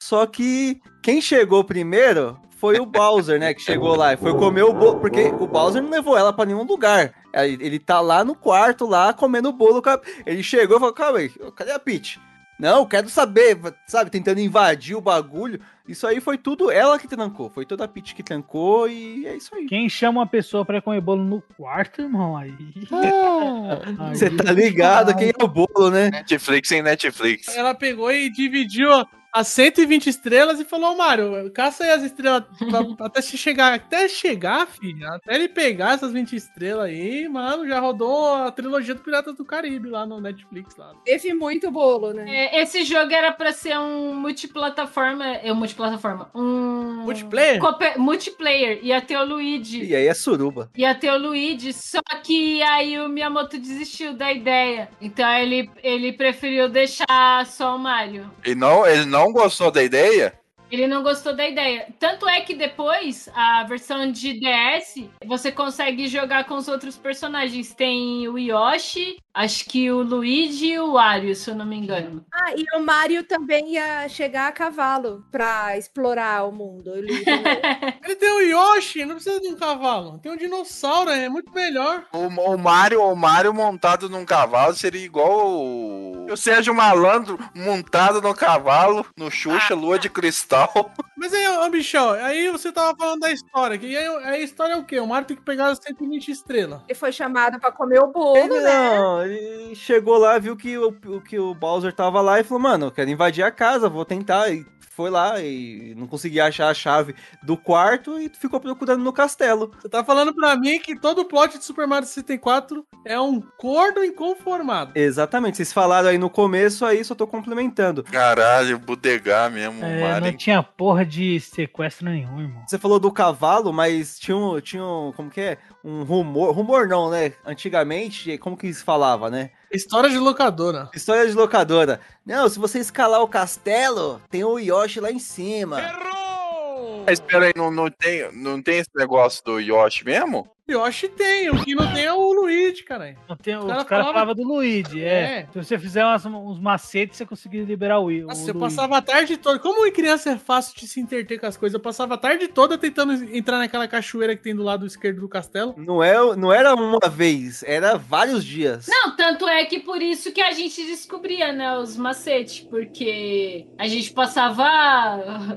Só que quem chegou primeiro foi o Bowser, né? Que chegou lá e foi comer o bolo. Porque o Bowser não levou ela pra nenhum lugar. Ele tá lá no quarto, lá, comendo o bolo. Ele chegou e falou: calma aí, cadê a Peach? Não, quero saber, sabe? Tentando invadir o bagulho. Isso aí foi tudo ela que trancou. Foi toda a Peach que trancou e é isso aí. Quem chama uma pessoa pra comer bolo no quarto, irmão, aí. Aí- Você tá ligado quem é o bolo, né? Netflix sem Netflix. Ela pegou e dividiu as 120 estrelas e falou, Mário, caça aí as estrelas pra- até se chegar, até chegar, filho, até ele pegar essas 20 estrelas aí, mano, já rodou a trilogia do Piratas do Caribe lá no Netflix lá. Teve muito bolo, né? É, esse jogo era pra ser um multiplataforma. É um multiplataforma. Um. Multiplayer? Multiplayer. Ia ter o Luigi. E aí é suruba. Ia ter o Luigi, só que aí o Miyamoto desistiu da ideia. Então ele, ele preferiu deixar só o Mario. E não, ele não gostou da ideia? Ele não gostou da ideia. Tanto é que depois, a versão de DS, você consegue jogar com os outros personagens. Tem o Yoshi, acho que o Luigi e o Wario, se eu não me engano. Ah, e o Mario também ia chegar a cavalo pra explorar o mundo. Ele Ele tem o Yoshi, não precisa de um cavalo. Tem um dinossauro, é muito melhor. O, o Mario, o Mario montado num cavalo seria igual o, o Sérgio Malandro montado no cavalo, no Xuxa, lua de cristal. Mas aí, ô Michel, aí você tava falando da história. Que aí, aí a história é o quê? O Mario tem que pegar as 120 estrelas. Ele foi chamado pra comer o bolo, Ele né? não, ele chegou lá, viu que o, que o Bowser tava lá e falou, mano, eu quero invadir a casa, vou tentar. E foi lá e não conseguia achar a chave do quarto e ficou procurando no castelo. Você tá falando pra mim que todo o plot de Super Mario 64 é um corno inconformado. Exatamente, vocês falaram aí no começo, aí só tô complementando. Caralho, bodegar mesmo, É, o não Mario. tinha porra de sequestro nenhum, irmão. Você falou do cavalo, mas tinha um, tinha um, como que é? Um rumor, rumor não, né? Antigamente, como que se falava, né? História de locadora. História de locadora. Não, se você escalar o castelo, tem o Yoshi lá em cima. Mas espera aí, não, não, tem, não tem esse negócio do Yoshi mesmo? Yoshi tem, o que não tem é o Luigi, caralho. Não tem, Os os cara caras falava- falavam do Luigi, é. É. Se você fizer umas- uns macetes, você conseguiria liberar o, o Nossa, eu Luigi. passava a tarde toda. Como em criança é fácil de se interter com as coisas, eu passava a tarde toda tentando entrar naquela cachoeira que tem do lado esquerdo do castelo. Não, é, não era uma vez, era vários dias. Não, tanto é que por isso que a gente descobria, né, os macetes, porque a gente passava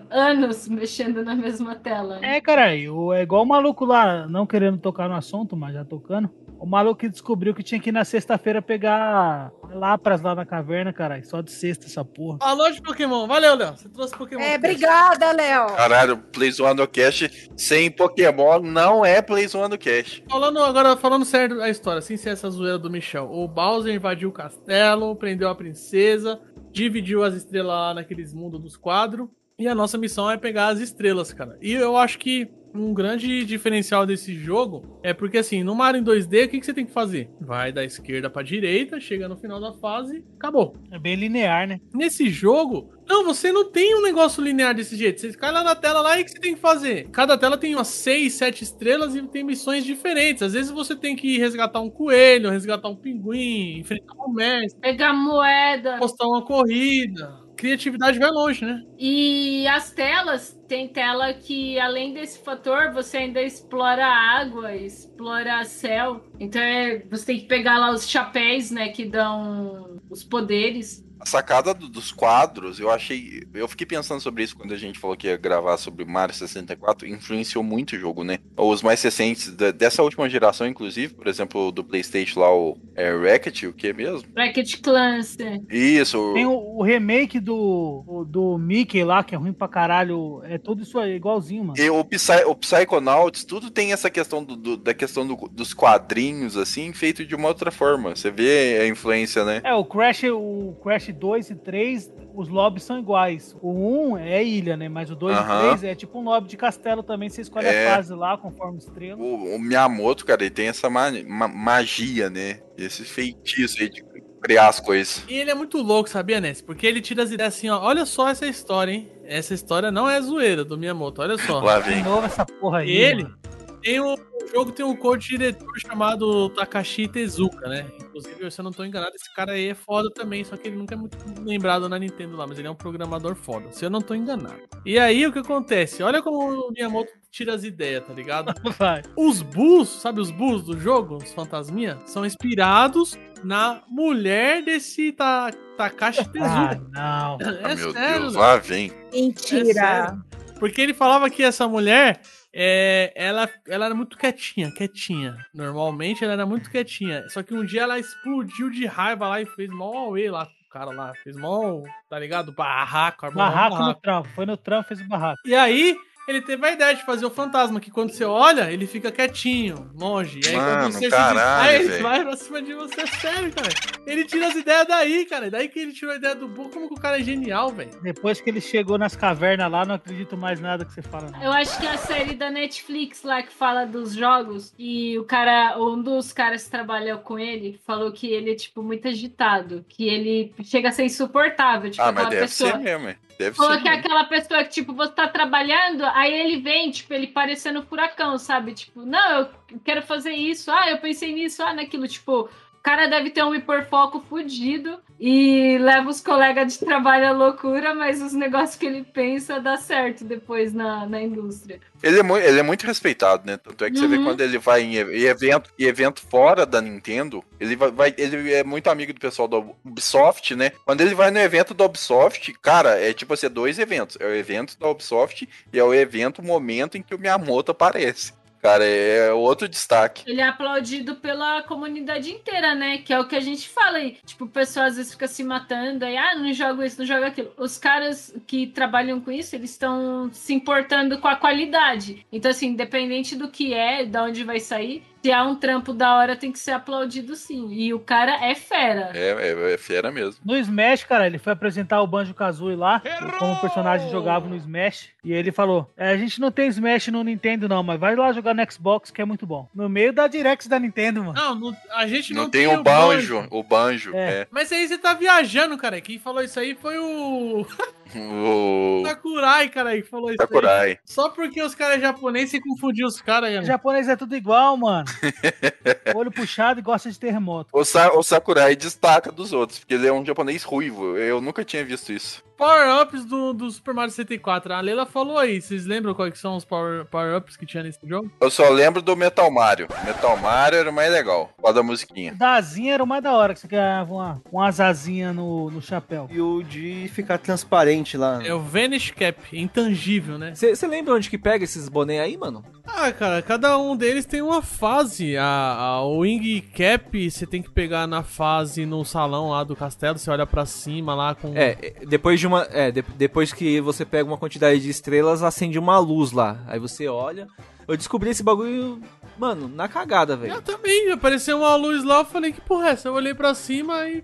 anos mexendo na mesma tela. né? É, caralho, é igual o maluco lá, não querendo tocar no assunto, mas já tocando. O maluco que descobriu que tinha que ir na sexta-feira pegar lapras lá na caverna, caralho. Só de sexta essa porra. Falou de Pokémon. Valeu, Léo. Você trouxe Pokémon. É, obrigada, Léo. Caralho, Play Zone do Cash sem Pokémon não é Play Zone do Cash. Falando agora, falando sério a história, sem ser essa zoeira do Michel. O Bowser invadiu o castelo, prendeu a princesa, dividiu as estrelas lá naqueles mundos dos quadros. E a nossa missão é pegar as estrelas, cara. E eu acho que um grande diferencial desse jogo é porque, assim, no Mario em 2D, o que, que você tem que fazer? Vai da esquerda pra direita, chega no final da fase, acabou. É bem linear, né? Nesse jogo, não, você não tem um negócio linear desse jeito. Você cai lá na tela lá e o que você tem que fazer? Cada tela tem umas 6, 7 estrelas e tem missões diferentes. Às vezes você tem que resgatar um coelho, resgatar um pinguim, enfrentar um mestre, Pegar moeda. postar uma corrida. Criatividade vai longe, né? E as telas, tem tela que além desse fator, você ainda explora água, explora céu. Então é, você tem que pegar lá os chapéus, né, que dão os poderes. A sacada do- dos quadros, eu achei. Eu fiquei pensando sobre isso quando a gente falou que ia gravar sobre Mario 64. Influenciou muito o jogo, né? Os mais recentes, da- dessa última geração, inclusive, por exemplo, do PlayStation lá, o é, Racket, o que mesmo? Bracket Clans. né? Isso. Tem o, o remake do, do Mickey lá, que é ruim pra caralho. É tudo isso aí, igualzinho, mano. E o, Psy, o Psychonauts, tudo tem essa questão do, do- da questão do- dos quadrinhos, assim, feito de uma outra forma. Você vê a influência, né? É, o Crash, o Crash 2 e 3, os lobbies são iguais. O 1 é ilha, né? Mas o 2 Aham. e 3 é tipo um lobby de castelo também. Você escolhe É. a fase lá, conforme estrela. O, o Miyamoto, cara, ele tem essa ma- ma- magia, né? Esse feitiço aí de criar as coisas. E ele é muito louco, sabia, Ness? Porque ele tira as ideias assim, ó. Olha só essa história, hein? Essa história não é zoeira do Miyamoto, olha só. Lá De vem. novo essa porra aí. Ele mano. Tem um, o jogo tem um co-diretor chamado Takashi Tezuka, né? Inclusive, se eu não tô enganado, esse cara aí é foda também, só que ele nunca é muito lembrado na Nintendo lá, mas ele é um programador foda, se eu não tô enganado. E aí, o que acontece? Olha como o Miyamoto tira as ideias, tá ligado? Vai. Os Bulls, sabe os Bulls do jogo, os fantasminha, são inspirados na mulher desse Ta Takashi Ah, Tezuka. não. É Ah, meu sério, Deus, lá vem. É Mentira. sério. Porque ele falava que essa mulher, é, ela, ela era muito quietinha, quietinha. Normalmente ela era muito quietinha. Só que um dia ela explodiu de raiva lá e fez mó auê lá cara lá. Fez mó, tá ligado? Barraco, mó Barraco no trampo. Foi no trampo, fez o barraco. E aí, ele teve a ideia de fazer o fantasma, que quando você olha, ele fica quietinho, longe. E aí, Mano, quando você caralho, aí ele vai pra cima de você, é sério, cara. Ele tira as ideias daí, cara. Daí que ele tirou a ideia do burro, como que o cara é genial, velho. Depois que ele chegou nas cavernas lá, não acredito mais nada que você fala. Não. Eu acho que é a série da Netflix lá que fala dos jogos e o cara, um dos caras que trabalhou com ele, falou que ele é tipo muito agitado, que ele chega a ser insuportável, tipo Ah, mas deve pessoa. ser mesmo, é. Deve Falou ser. que é aquela pessoa que, tipo, você tá trabalhando, aí ele vem, tipo, ele parecendo um furacão, sabe? Tipo, não, eu quero fazer isso, ah, eu pensei nisso, ah, naquilo, tipo, O cara deve ter um hiperfoco fudido e leva os colegas de trabalho à loucura, mas os negócios que ele pensa dá certo depois na, na indústria. Ele é, mu- ele é muito respeitado, né? Tanto é que você vê Uhum. quando ele vai em, evento, e evento fora da Nintendo, ele vai, vai- ele é muito amigo do pessoal da Ubisoft, né? Quando ele vai no evento da Ubisoft, cara, é tipo assim, é dois eventos. É o evento da Ubisoft e é o evento, o momento em que o Miyamoto aparece. Cara, é outro destaque. Ele é aplaudido pela comunidade inteira, né? Que é o que a gente fala aí. Tipo, o pessoal às vezes fica se matando aí, ah, não jogo isso, não jogo aquilo. Os caras que trabalham com isso, eles estão se importando com a qualidade. Então, assim, independente do que é, de onde vai sair, se há um trampo da hora, tem que ser aplaudido sim. E o cara é fera. É, é, é fera mesmo. No Smash, cara, ele foi apresentar o Banjo Kazooie lá, como o personagem jogava no Smash, e ele falou: "É, a gente não tem Smash no Nintendo, não, mas vai lá jogar no Xbox, que é muito bom. No meio da Direct da Nintendo, mano. Não, não- a gente não, Não, tem o banjo, o banjo. É. É. Mas aí você tá viajando, cara. Quem falou isso aí foi o O Sakurai, cara, que falou isso Sakurai. aí. Só porque os caras japoneses e confundiu os caras, japonês é tudo igual, mano. Olho puxado e gosta de terremoto. O, Sa- o Sakurai destaca dos outros, porque ele é um japonês ruivo. Eu nunca tinha visto isso. Power-ups do, do Super Mario 64. A Leila falou aí. Vocês lembram quais que são os power- power-ups que tinha nesse jogo? Eu só lembro do Metal Mario. Metal Mario era o mais legal. Qual da musiquinha. Da asinha era o mais da hora, que você ganhava uma, uma asazinha no, no chapéu. E o de ficar transparente lá. É o Vanish Cap, intangível, né? Você lembra onde que pega esses boné aí, mano? Ah, cara, cada um deles tem uma fase. A, a Wing Cap você tem que pegar na fase no salão lá do castelo. Você olha pra cima lá com. É, depois de uma. É, de- depois que você pega uma quantidade de estrelas, acende uma luz lá. Aí você olha. Eu descobri esse bagulho, mano, na cagada, velho. Eu também, apareceu uma luz lá, eu falei, que porra é essa? Eu olhei pra cima e.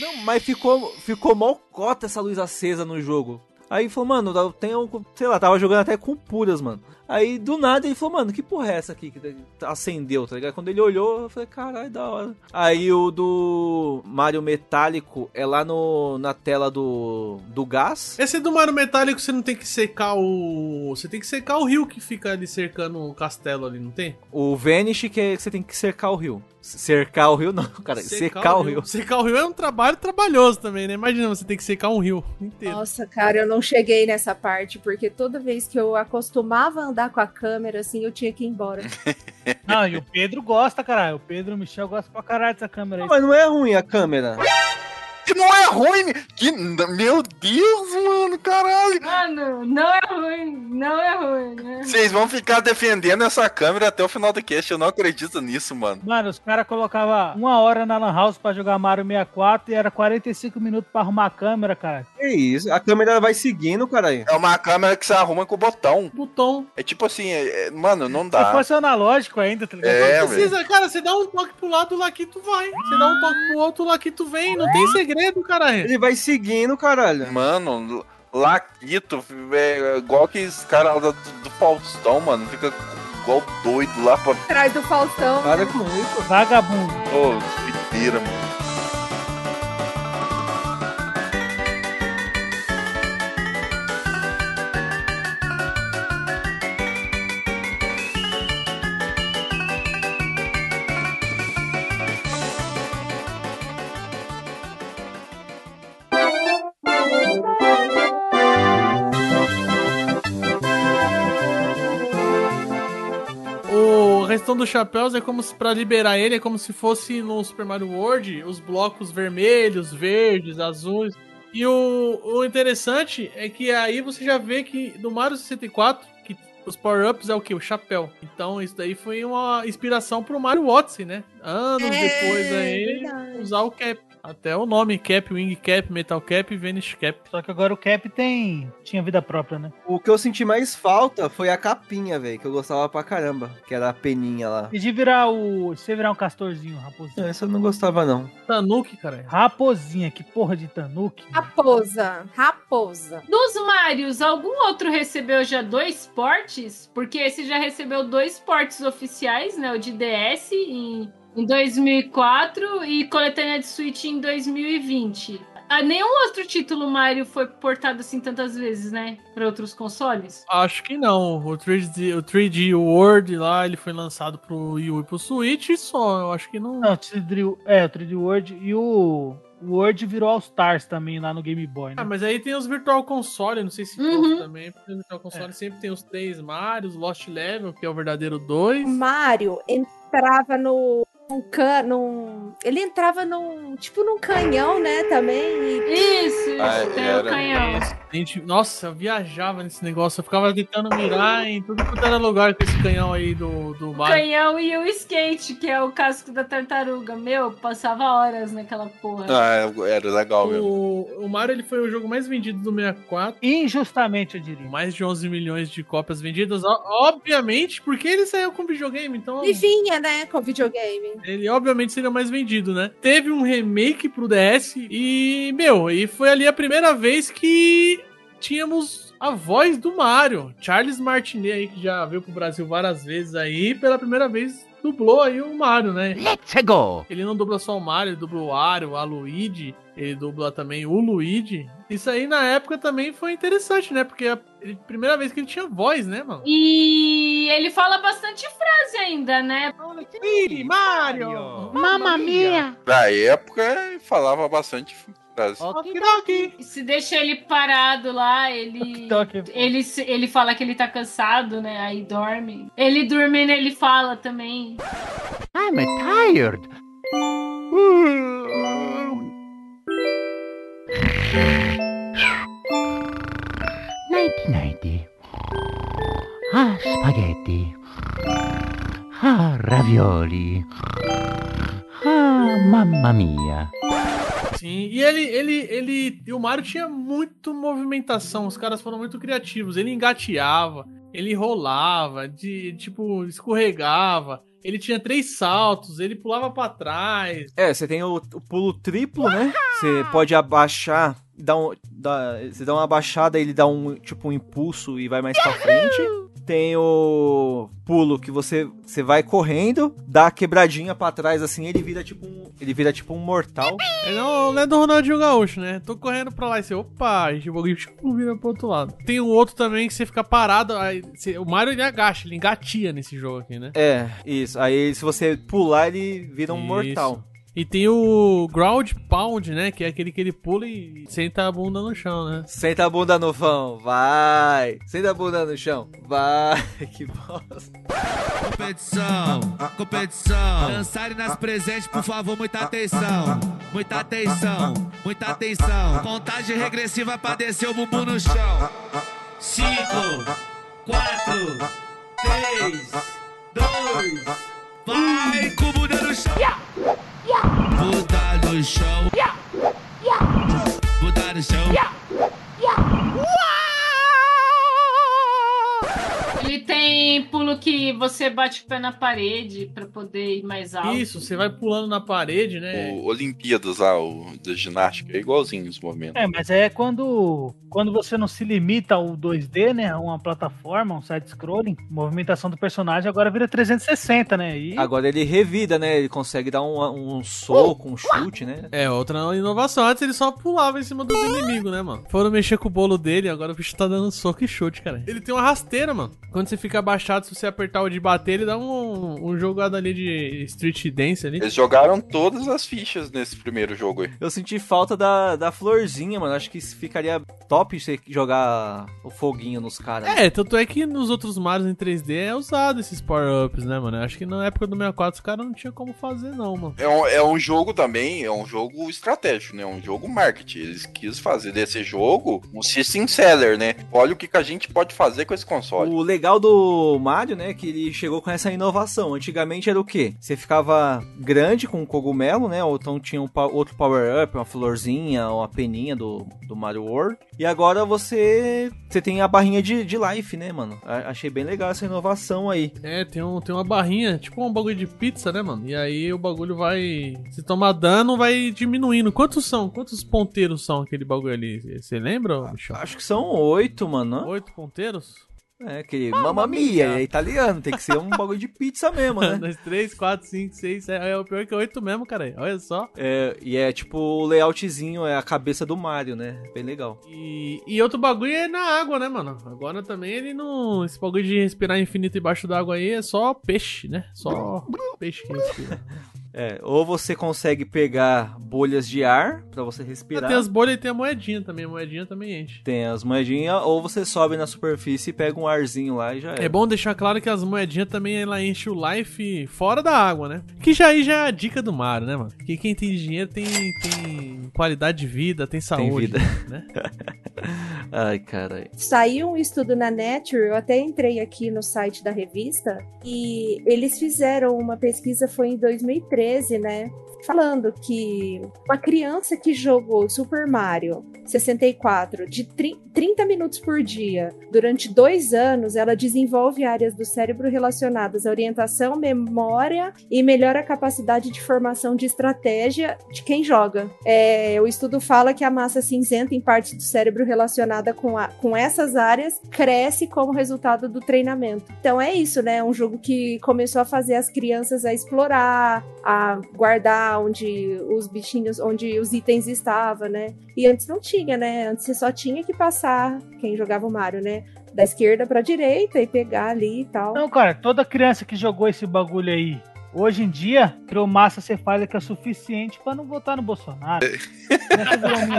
Não, mas ficou, ficou mó cota essa luz acesa no jogo. Aí falou, mano, eu tenho, sei lá, tava jogando até com puras, mano. Aí do nada ele falou, mano, que porra é essa aqui que acendeu, tá ligado? Quando ele olhou, eu falei, caralho, da hora. Aí o do Mario Metálico é lá no, na tela do, do gás. Esse do Mario Metálico você não tem que secar o. Você tem que secar o rio que fica ali cercando o castelo ali, não tem? O Vanish que, é que você tem que cercar o rio. Cercar o rio não, cara, secar, o rio. Secar o rio é um trabalho trabalhoso também, né? Imagina você tem que secar um rio inteiro. Nossa, cara, eu não cheguei nessa parte, porque toda vez que eu acostumava a andar com a câmera, assim, eu tinha que ir embora. Não, e o Pedro gosta, caralho. O Pedro e o Michel gostam pra caralho dessa câmera aí. Mas não é ruim a câmera. Que não é ruim! Que, meu Deus, mano, caralho! Mano, não é ruim, não é ruim, né? Vocês vão ficar defendendo essa câmera até o final do cast. Eu não acredito nisso, mano. Mano, os caras colocavam uma hora na Lan House pra jogar Mario 64 e era 45 minutos pra arrumar a câmera, cara. Que isso? A câmera vai seguindo, caralho. É uma câmera que você arruma com o botão. Botão. É tipo assim, é- é- mano, não Se dá. fosse analógico ainda, tá ligado? É, Não precisa, cara, você dá um toque pro lado, o Laquito vai. Você dá um toque pro outro, o Laquito vem. Não tem segredo, caralho. Ele vai seguindo, caralho. Mano, Laquito é igual que esse cara lá do, do Faustão, mano. Fica igual doido lá pra. Atrás do Faustão. Para com isso. Vagabundo. Ô, doideira, mano. O restão dos chapéus é como se, pra liberar ele, é como se fosse no Super Mario World, os blocos vermelhos, verdes, azuis. E o, o interessante é que aí você já vê que no Mario 64, que os power-ups é o que? O chapéu. Então isso daí foi uma inspiração pro Mario Odyssey, né? Anos É, depois aí, verdade. usar o cap. Até o nome, Cap, Wing Cap, Metal Cap e Vanish Cap. Só que agora o Cap tem. tinha vida própria, né? O que eu senti mais falta foi a capinha, velho, que eu gostava pra caramba. Que era a peninha lá. E de virar o. Você virar um castorzinho, raposinha. Essa eu não gostava, não. Tanuki, cara. Raposinha, que porra de Tanuki. Raposa. Raposa. Dos Marios, algum outro recebeu já dois portes? Porque esse já recebeu dois portes oficiais, né? O de DS em, em 2004 e coletânea de Switch em 2020. a nenhum outro título Mario foi portado assim tantas vezes, né? Pra outros consoles. Acho que não. O 3D, o 3D World lá, ele foi lançado pro Wii U e pro Switch só. Eu acho que não. Não, o 3D, é, o 3D World e o, o World virou All Stars também lá no Game Boy, né? Ah, mas aí tem os Virtual Console, não sei se Uhum. todos também, porque o Virtual Console sempre tem os três Marios, Lost Level, que é o verdadeiro 2. Mario entrava no. Num can, num, ele entrava num. Tipo num canhão, né? Também. e- Isso, isso, Ah, tem era. o canhão. Gente, nossa, eu viajava nesse negócio, eu ficava tentando mirar em tudo quanto era lugar com esse canhão aí do, do O Mario. canhão e o skate, que é o casco da tartaruga. Meu, passava horas naquela porra. Ah, era legal mesmo. O, o Mario ele foi o jogo mais vendido do 64. Injustamente, eu diria. Mais de 11 milhões de cópias vendidas, o- obviamente, porque ele saiu com videogame, então E vinha, né? Com videogame. ele obviamente seria mais vendido, né? Teve um remake pro DS e, meu, e foi ali a primeira vez que tínhamos a voz do Mario. Charles Martinet aí, que já veio pro Brasil várias vezes aí, pela primeira vez dublou aí o Mario, né? Let's go! Ele não dubla só o Mario, ele dubla o Wario, a Luigi, ele dubla também o Luigi. Isso aí na época também foi interessante, né? Porque é a primeira vez que ele tinha voz, né, mano? E ele fala bastante frase ainda, né? Ih, Mario! Mamma mia! Na época, falava bastante frase. E se deixa ele parado lá, ele. Ele, ele fala que ele tá cansado, né? Aí dorme. Ele dormindo, ele fala também. I'm tired. 1990. Ah, spaghetti. Ah, ravioli. Ah, mamma mia. Sim, e ele, ele, ele. E o Mario tinha muito movimentação, os caras foram muito criativos. Ele engateava, ele rolava, de, tipo, escorregava. Ele tinha três saltos, ele pulava pra trás. É, você tem o, o pulo triplo, né? Você pode abaixar, dá um, dá, você dá uma abaixada, ele dá um tipo um impulso e vai mais pra frente. Tem o pulo que você, você vai correndo, dá a quebradinha pra trás assim, ele vira tipo um, ele vira tipo um mortal. É não, não é do Ronaldinho Gaúcho, né? Tô correndo pra lá e você, opa, e o bagulho vira pro outro lado. Tem um outro também que você fica parado, aí você- o Mario ele agacha, ele engatia nesse jogo aqui, né? É, isso. Aí se você pular, ele vira um Isso. mortal. E tem o Ground Pound, né? Que é aquele que ele pula e senta a bunda no chão, né? Senta a bunda no vão, vai. Senta a bunda no chão, vai. Que bosta. Competição, competição. Dançarem nas presentes, por favor, muita atenção. Muita atenção, muita atenção. Contagem regressiva pra descer o bumbum no chão. Cinco, quatro, três, dois. Vai com o bunda no chão. Bunda no chão. Bunda no chão. Ele tem pulo que você bate o pé na parede pra poder ir mais alto. Isso, você vai pulando na parede, né? O Olimpíadas lá, o da ginástica, é igualzinho os movimentos. É, mas é quando, quando você não se limita ao 2D, né? A uma plataforma, um side-scrolling, movimentação do personagem agora vira 360, né? E Agora ele revida, né? Ele consegue dar um, um soco, um chute, né? É, outra inovação. Antes ele só pulava em cima dos inimigos, né, mano? Foram mexer com o bolo dele, agora o bicho tá dando soco e chute, cara. Ele tem uma rasteira, mano. Quando você fica abaixado, se você apertar o de bater, ele dá um, um jogado ali de street dance ali. Eles jogaram todas as fichas nesse primeiro jogo aí. Eu senti falta da, da florzinha, mano. Acho que ficaria top você jogar o foguinho nos caras. É, tanto é que nos outros Marios em 3D é usado esses power-ups, né, mano? Eu Acho que na época do 64 os caras não tinham como fazer, não, mano. É um, é um jogo também, é um jogo estratégico, né? É um jogo marketing. Eles quis fazer desse jogo um system seller, né? Olha o que, que a gente pode fazer com esse console. O legal do Mario, né, que ele chegou com essa inovação. Antigamente era o quê? Você ficava grande com um cogumelo, né, ou então tinha um outro power-up, uma florzinha, uma peninha do, do Mario World. E agora você você tem a barrinha de, de life, né, mano? A- achei bem legal essa inovação aí. É, tem, um, tem uma barrinha, tipo um bagulho de pizza, né, mano? E aí o bagulho vai. Se tomar dano, vai diminuindo. Quantos são? Quantos ponteiros são aquele bagulho ali? Você lembra? Acho que são oito, mano. Oito ponteiros? É, que mamma mia, é italiano, tem que ser um bagulho de pizza mesmo, né? Um, dois, três, quatro, cinco, seis, sete. É o pior que é oito mesmo, cara. Olha só. É, e é tipo o layoutzinho, é a cabeça do Mario, né? Bem legal. E, e outro bagulho é na água, né, mano? Agora também ele não. Esse bagulho de respirar infinito embaixo d'água aí é só peixe, né? Só peixe que respira. É, ou você consegue pegar bolhas de ar pra você respirar. Tem as bolhas e tem a moedinha também. A moedinha também enche. Tem as moedinhas, ou você sobe na superfície e pega um arzinho lá e já é. É bom deixar claro que as moedinhas também ela enche o life fora da água, né? Que já aí já é a dica do Mario, né, mano? Que quem tem dinheiro tem, tem qualidade de vida, tem saúde, vida. né? Ai, caralho. Saiu um estudo na Nature, eu até entrei aqui no site da revista, e eles fizeram uma pesquisa, foi em 2013, né? Falando que uma criança que jogou Super Mario 64 de 30 minutos por dia durante dois anos, ela desenvolve áreas do cérebro relacionadas à orientação, memória e melhora a capacidade de formação de estratégia de quem joga. É, o estudo fala que a massa cinzenta em partes do cérebro relacionada com, a, com essas áreas cresce como resultado do treinamento. Então é isso, né? Um jogo que começou a fazer as crianças a explorar, a guardar onde os bichinhos, onde os itens estavam, né? E antes não tinha, né? Antes você só tinha que passar quem jogava o Mario, né? Da esquerda pra direita e pegar ali e tal. Não, cara, toda criança que jogou esse bagulho aí, hoje em dia, criou massa cefálica suficiente pra não votar no Bolsonaro.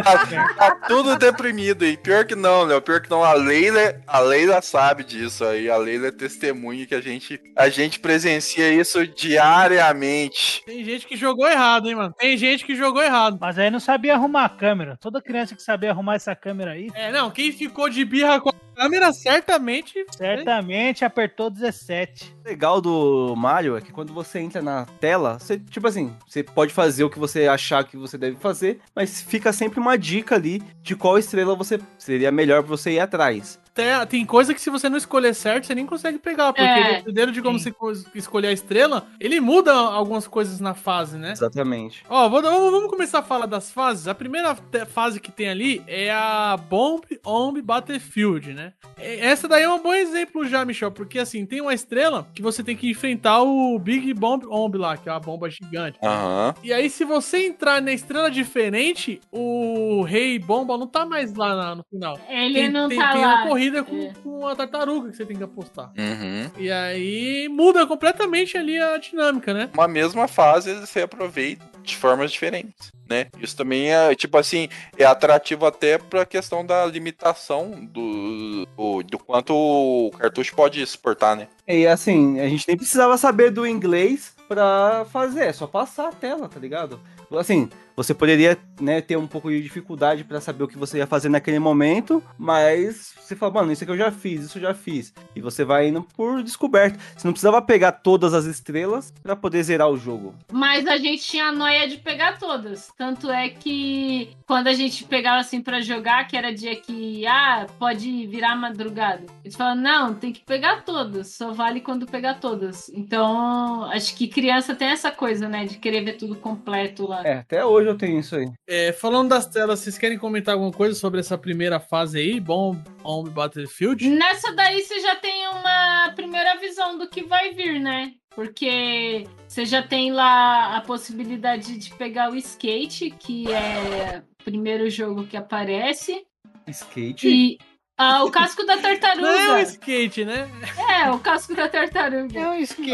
tá, tá tudo deprimido e pior que não, Léo, pior que não, a Leila, a Leila sabe disso aí, a Leila é testemunha que a gente, a gente presencia isso diariamente. Tem gente que jogou errado, hein, mano? Tem gente que jogou errado. Mas aí não sabia arrumar a câmera. Toda criança que sabia arrumar essa câmera aí. É, não, quem ficou de birra com a câmera certamente. Certamente apertou 17. O legal do Mario é que quando você entra na tela, você, tipo assim, você pode fazer o que você achar que você deve fazer, mas fica sempre uma dica ali de qual estrela você seria melhor pra você ir atrás. Tem, tem coisa que se você não escolher certo, você nem consegue pegar, porque É, dependendo de como você co- escolher a estrela, ele muda algumas coisas na fase, né? Exatamente. Ó, vou- vamos, vamos começar a falar das fases. A primeira fase que tem ali é a Bomb Omb Battlefield, né? Essa daí é um bom exemplo já, Michel, porque assim, tem uma estrela que você tem que enfrentar o Big Bomb Omb lá, que é uma bomba gigante. Aham. E aí, se você entrar na estrela diferente, o Rei Bomba não tá mais lá na- no final. Ele tem, não tem, tá tem lá. uma corrida com, É. com a tartaruga que você tem que apostar. Uhum. E aí muda completamente ali a dinâmica, né? Uma mesma fase você aproveita de formas diferentes, né? Isso também é, tipo assim, é atrativo até pra questão da limitação do, do, do quanto o cartucho pode suportar, né? E assim, a gente nem precisava saber do inglês pra fazer, é só passar a tela, tá ligado? Assim, você poderia né, ter um pouco de dificuldade pra saber o que você ia fazer naquele momento, mas você fala, mano, isso aqui eu já fiz, isso eu já fiz. E você vai indo por descoberto. Você não precisava pegar todas as estrelas pra poder zerar o jogo. Mas a gente tinha a noia de pegar todas. Tanto é que quando a gente pegava assim pra jogar, que era dia que, ah, pode virar madrugada. Eles falavam, não, tem que pegar todas. Só vale quando pegar todas. Então, acho que criança tem essa coisa, né? De querer ver tudo completo lá. É, até hoje eu tenho isso aí. É, falando das telas, vocês querem comentar alguma coisa sobre essa primeira fase aí? Bomb Omb Battlefield? Nessa daí você já tem uma primeira visão do que vai vir, né? Porque você já tem lá a possibilidade de pegar o skate, que é o primeiro jogo que aparece. Skate? E ah, o casco da tartaruga. Não é um skate, né? É, o casco da tartaruga. É um skate,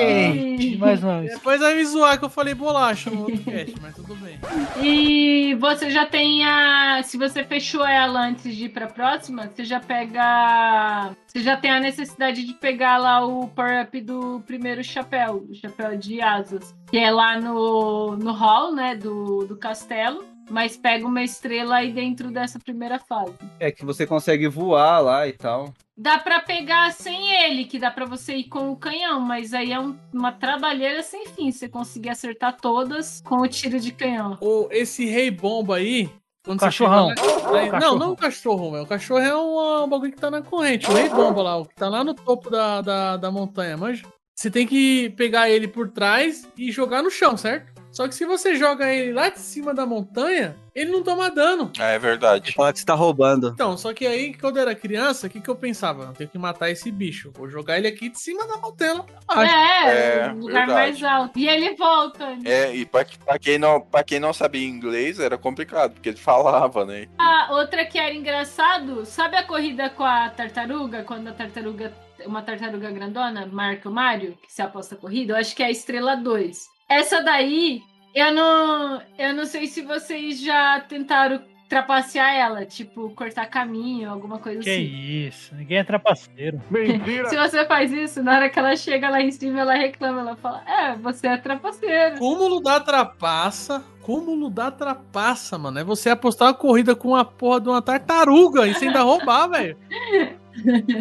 E- mas não. Depois vai me zoar que eu falei bolacha no outro cast, mas tudo bem. E você já tem a. Se você fechou ela antes de ir pra próxima, você já pega. Você já tem a necessidade de pegar lá o power-up do primeiro chapéu, o chapéu de asas. Que é lá no, no hall, né? Do, do castelo. Mas pega uma estrela aí dentro dessa primeira fase. É que você consegue voar lá e tal. Dá pra pegar sem ele, que dá pra você ir com o canhão, mas aí é um- uma trabalheira sem fim. Você conseguir acertar todas com o tiro de canhão. O, esse rei bomba aí. Quando você Cachorrão. chega aí- não, Cachorrão. não o cachorro, meu. O cachorro é um, um bagulho que tá na corrente. O rei bomba lá, o que tá lá no topo da, da, da montanha, manja? Você tem que pegar ele por trás e jogar no chão, certo? Só que se você joga ele lá de cima da montanha, ele não toma dano. É verdade. Fala que você tá roubando. Então, só que aí, quando eu era criança, o que, que eu pensava? Eu tenho que matar esse bicho. Vou jogar ele aqui de cima da montanha. É, É, um lugar verdade. mais alto. E ele volta. É, e pra, pra quem não, pra quem não sabia inglês era complicado, porque ele falava, né? A outra que era engraçado, sabe a corrida com a tartaruga? Quando a tartaruga, uma tartaruga grandona, marca o Mario, que se aposta a corrida? Eu acho que é a estrela 2. Essa daí, eu não, eu não sei se vocês já tentaram trapacear ela, tipo, cortar caminho, alguma coisa Que assim. isso, ninguém é trapaceiro. Se você faz isso, na hora que ela chega lá em cima, ela reclama, ela fala, é, você é trapaceiro. Cúmulo da trapaça. Cúmulo da trapaça, mano. É você apostar uma corrida com a porra de uma tartaruga e você ainda roubar, velho.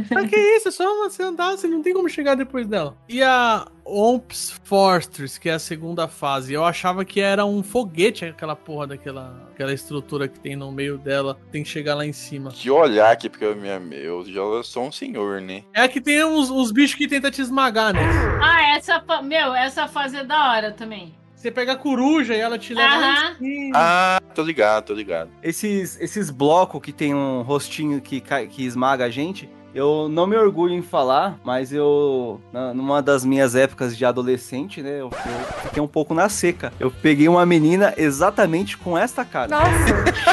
Pra que isso? É só você andar, você não tem como chegar depois dela. E a Omps Fortress, que é a segunda fase, eu achava que era um foguete, aquela porra daquela aquela estrutura que tem no meio dela, tem que chegar lá em cima. Que olhar aqui, porque eu, minha, eu já sou um senhor, né? É que tem uns, uns bichos que tentam te esmagar, né? Ah, essa, meu, essa fase é da hora também. Você pega a coruja e ela te leva cima. Ah, tô ligado, tô ligado. Esses, esses blocos que tem um rostinho que, que esmaga a gente, eu não me orgulho em falar, mas eu, numa das minhas épocas de adolescente, né, eu, eu fiquei um pouco na seca. Eu peguei uma menina exatamente com esta cara.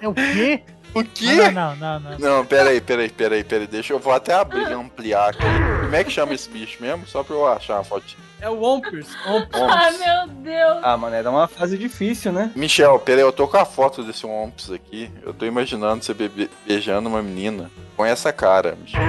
É o quê? O quê? Não, não, não, não. Não, peraí, peraí, peraí, peraí. Deixa eu vou até abrir, ampliar aqui. Como é que chama esse bicho mesmo? Só pra eu achar a foto. É o Ompers. Ah, meu Deus. Ah, mano, era uma fase difícil, né? Michel, peraí, eu tô com a foto desse Omps aqui. Eu tô imaginando você bebe- beijando uma menina com essa cara, Michel.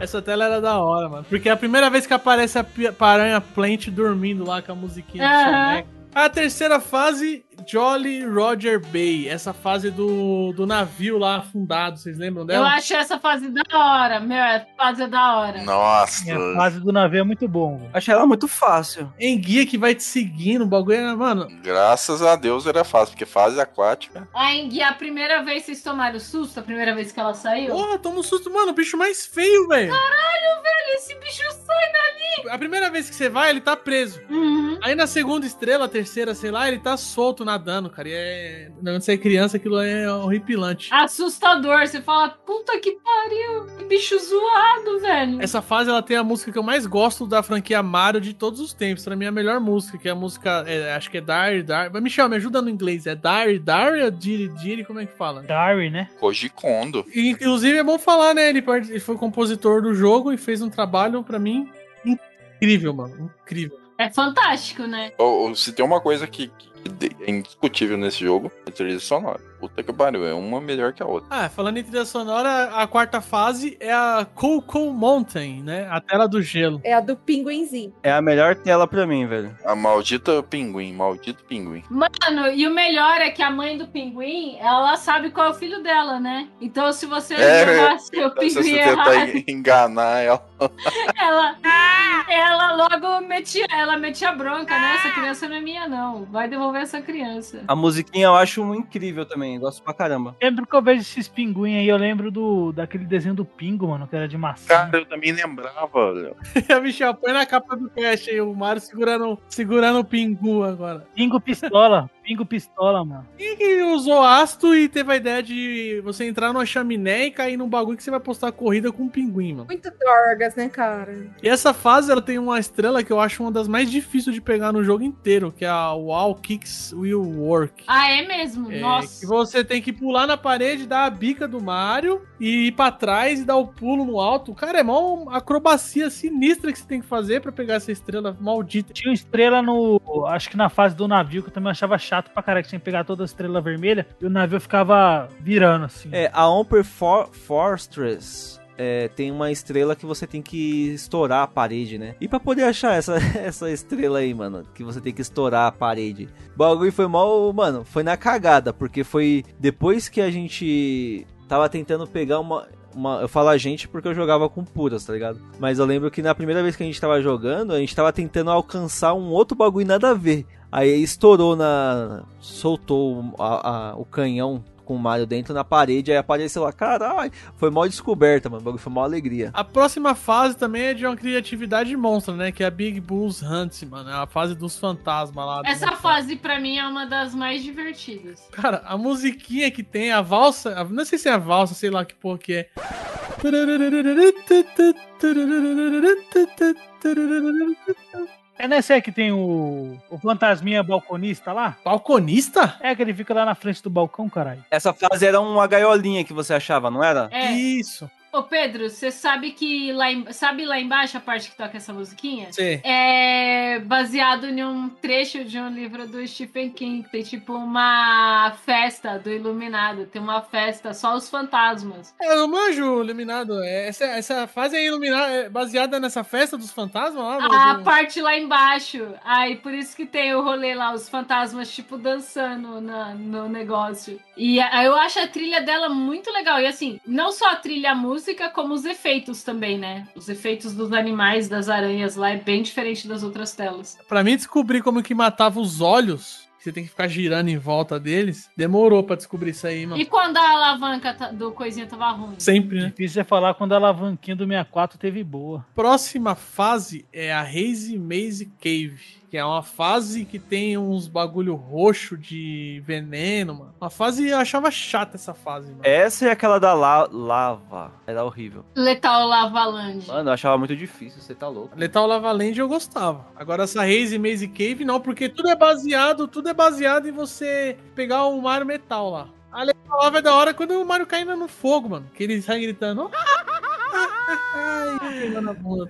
Essa tela era da hora, mano. Porque é a primeira vez que aparece a Paranha Plant dormindo lá com a musiquinha do Aham. Sonic. A terceira fase, Jolly Roger Bay. Essa fase do, do navio lá afundado, vocês lembram Eu dela? acho essa fase da hora, meu, essa fase é da hora. Nossa. A fase do navio é muito bom. velho. Achei ela muito fácil. Em guia que vai te seguindo, o bagulho era, mano. Graças a Deus era fácil, porque fase aquática. A Enguia, a primeira vez vocês tomaram susto, a primeira vez que ela saiu? Porra, toma um susto, mano. O bicho mais feio, velho. Caralho, velho, esse bicho sai dali. A primeira vez que você vai, ele tá preso. Uhum. Aí na segunda estrela, terceira, sei lá, ele tá solto nadando, cara. E é. Não sei, criança, aquilo é horripilante. Assustador, você fala, puta que pariu, que bicho zoado, velho. Essa fase ela tem a música que eu mais gosto da franquia Mario de todos os tempos. Pra mim é a melhor música, que é a música, é, acho que é Dari Dari. Mas Michel, me ajuda no inglês. É Dari Dari ou Diri Diri? Como é que fala? Dari, né? Koji Kondo. E, inclusive é bom falar, né? Ele, ele foi compositor do jogo e fez um trabalho, pra mim, incrível, mano. Incrível. É fantástico, né? Ou- ou se tem uma coisa que, que é indiscutível nesse jogo, a trilha sonora. Puta que pariu, é uma melhor que a outra. Ah, falando em trilha sonora, a quarta fase é a Coco Mountain, né? A tela do gelo. É a do pinguinzinho. É a melhor tela pra mim, velho. A maldita pinguim, maldito pinguim. Mano, e o melhor é que a mãe do pinguim, ela sabe qual é o filho dela, né? Então se você É, levar seu Se pinguim você errado, tentar enganar ela. ela, ela logo metia, ela metia bronca, né? Essa criança não é minha, não. Vai devolver essa criança. A musiquinha eu acho incrível também, gosto pra caramba. Sempre que eu vejo esses pinguins aí, eu lembro do, daquele desenho do pingo, mano, que era de maçã. Cara, eu também lembrava, Léo. Michel, põe na capa do cast aí o Mario segurando, segurando o pingu agora. Pingo pistola, pingo pistola, mano. Quem que usou ácido e teve a ideia de você entrar numa chaminé e cair num bagulho que você vai postar a corrida com um pinguim, mano? Muito dorgas, né, cara? E essa fase, ela tem uma estrela que eu acho uma das mais difíceis de pegar no jogo inteiro, que é a Wow Kicks Will Work. Ah, é mesmo? É, Nossa. que você tem que pular na parede, dar a bica do Mario e ir pra trás e dar o pulo no alto. Cara, é mó acrobacia sinistra que você tem que fazer pra pegar essa estrela maldita. Tinha uma estrela no. Acho que na fase do navio, que eu também achava chato pra caralho, que tinha que pegar toda a estrela vermelha e o navio ficava virando assim. É, a Omper For é, tem uma estrela que você tem que estourar a parede, né? E pra poder achar essa, essa estrela aí, mano, que você tem que estourar a parede. O bagulho foi mal, mano, foi na cagada, porque foi depois que a gente tava tentando pegar uma. Uma, eu falo a gente porque eu jogava com puras, tá ligado? Mas eu lembro que na primeira vez que a gente tava jogando, a gente tava tentando alcançar um outro bagulho nada a ver. Aí estourou na. soltou a- a- o canhão com o Mario dentro na parede, aí apareceu lá, caralho, foi mal descoberta, mano, o bagulho foi mal alegria. A próxima fase também é de uma criatividade monstra, né? Que é a Big Bulls Hunt, mano. É a fase dos fantasmas lá. Essa fase, pra mim, é uma das mais divertidas. Cara, a musiquinha que tem, a valsa. a- Não sei se é a valsa, sei lá que porra que é. É nesse aí que tem o, o fantasminha balconista lá? Balconista? É, que ele fica lá na frente do balcão, caralho. Essa fase era uma gaiolinha que você achava, não era? É. Isso. Ô, Pedro, você sabe que lá, em- sabe lá embaixo a parte que toca essa musiquinha? Sim. É baseado em um trecho de um livro do Stephen King. Tem tipo uma festa do Iluminado. Tem uma festa só os fantasmas. É, eu manjo iluminado. É, Essa, essa fase é iluminada, é baseada nessa festa dos fantasmas lá? A parte lá embaixo. Aí por isso que tem o rolê lá, os fantasmas, tipo, dançando na- no negócio. E a- eu acho a trilha dela muito legal. E assim, não só a trilha a música, como os efeitos também, né? Os efeitos dos animais, das aranhas lá, é bem diferente das outras telas. Pra mim descobrir como que matava os olhos, que você tem que ficar girando em volta deles, demorou pra descobrir isso aí, mano. E quando a alavanca do coisinha tava ruim? Sempre, né? Difícil é falar quando a alavanquinha do 64 teve boa. Próxima fase é a Hazy Maze Cave. Que é uma fase que tem uns bagulho roxo de veneno, mano. Uma fase, eu achava chata essa fase, mano. Essa e aquela da la- lava. Era horrível. Letal Lavaland. Mano, eu achava muito difícil, você tá louco. Letal Lava Land eu gostava. Agora essa Hazy Maze Cave não, porque tudo é baseado, tudo é baseado em você pegar o Mario Metal lá. A Letal Lava é da hora quando o Mario cai no fogo, mano. Que ele sai gritando. Ai,